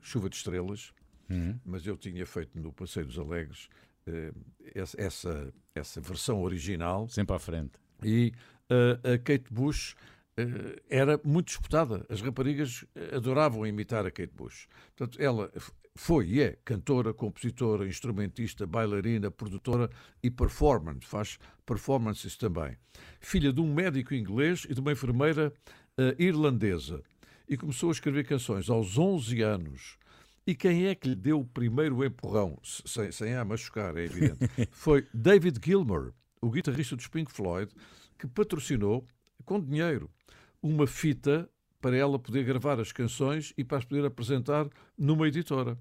Speaker 3: Chuva de Estrelas,
Speaker 2: Uhum.
Speaker 3: mas eu tinha feito no Passeio dos Alegres eh, essa, essa, versão original.
Speaker 2: Sempre à frente.
Speaker 3: E eh, a Kate Bush eh, era muito disputada. As raparigas eh, adoravam imitar a Kate Bush. Portanto, ela foi e é cantora, compositora, instrumentista, bailarina, produtora e performance. Faz performances também. Filha de um médico inglês e de uma enfermeira eh, irlandesa. E começou a escrever canções aos 11 anos. E quem é que lhe deu o primeiro empurrão, se- sem, sem a machucar, é evidente, [LAUGHS] foi David Gilmour, o guitarrista dos Pink Floyd, que patrocinou, com dinheiro, uma fita para ela poder gravar as canções e para as poder apresentar numa editora.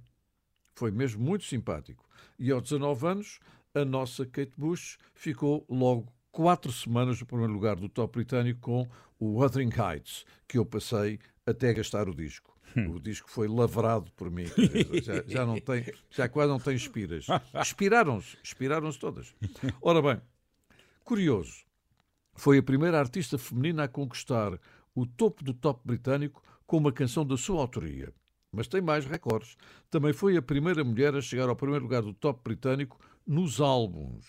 Speaker 3: Foi mesmo muito simpático. E aos 19 anos, a nossa Kate Bush ficou logo quatro semanas no primeiro lugar do top britânico com o Wuthering Heights, que eu passei até gastar o disco. O disco foi lavrado por mim. Já, já não tem, já quase não tem espiras. Expiraram-se, expiraram-se todas. Ora bem, curioso, foi a primeira artista feminina a conquistar o topo do top britânico com uma canção da sua autoria. Mas tem mais recordes. Também foi a primeira mulher a chegar ao primeiro lugar do top britânico nos álbuns.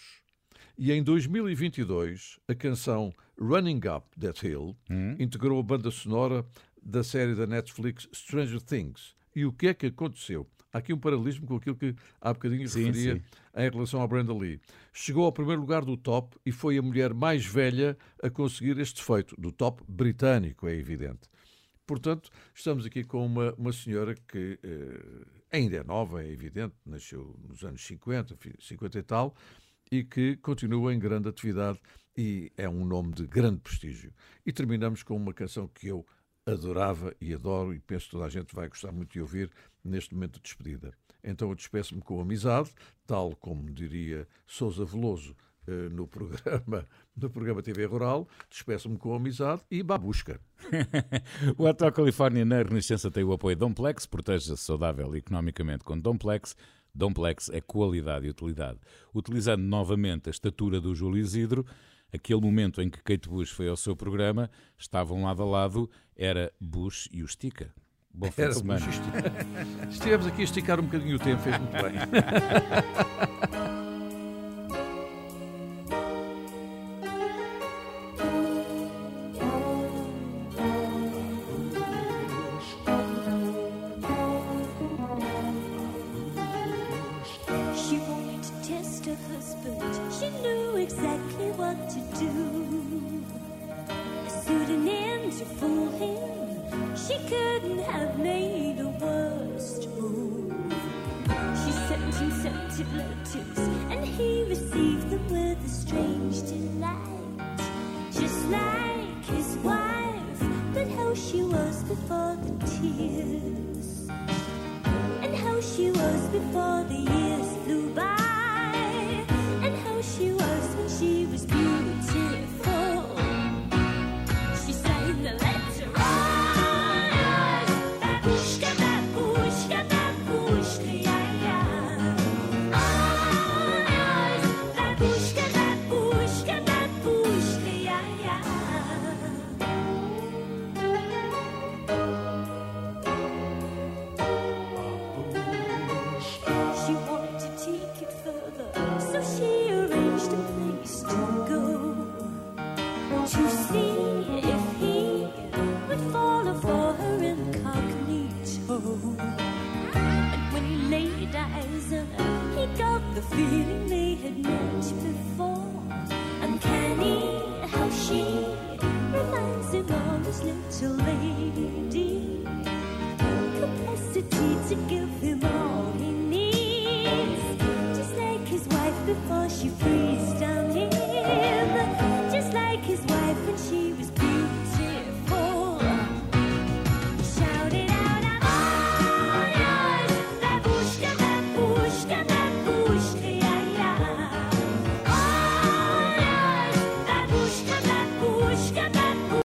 Speaker 3: E em 2022, a canção Running Up That Hill integrou a banda sonora da série da Netflix Stranger Things. E o que é que aconteceu? Há aqui um paralelismo com aquilo que há bocadinho
Speaker 2: Sim,
Speaker 3: referia
Speaker 2: sim.
Speaker 3: em relação à Brenda Lee. Chegou ao primeiro lugar do top e foi a mulher mais velha a conseguir este feito, do top britânico, é evidente. Portanto, estamos aqui com uma, uma senhora que eh, ainda é nova, é evidente, nasceu nos anos 50, fi- 50 e tal, e que continua em grande atividade e é um nome de grande prestígio. E terminamos com uma canção que eu adorava e adoro e penso que toda a gente vai gostar muito de ouvir neste momento de despedida. Então eu despeço-me com amizade, tal como diria Sousa Veloso eh, no programa, [LAUGHS] no programa TV Rural, despeço-me com amizade e babusca. [LAUGHS]
Speaker 2: O Hotel Califórnia na Renascença tem o apoio Domplex, proteja-se saudável economicamente com Domplex. Domplex é qualidade e utilidade. Utilizando novamente a estatura do Júlio Isidro, aquele momento em que Kate Bush foi ao seu programa, estavam lado a lado, era Bush e o Stica. Bom fim de semana. [LAUGHS]
Speaker 3: Estivemos aqui a esticar um bocadinho o tempo, fez muito bem. [LAUGHS]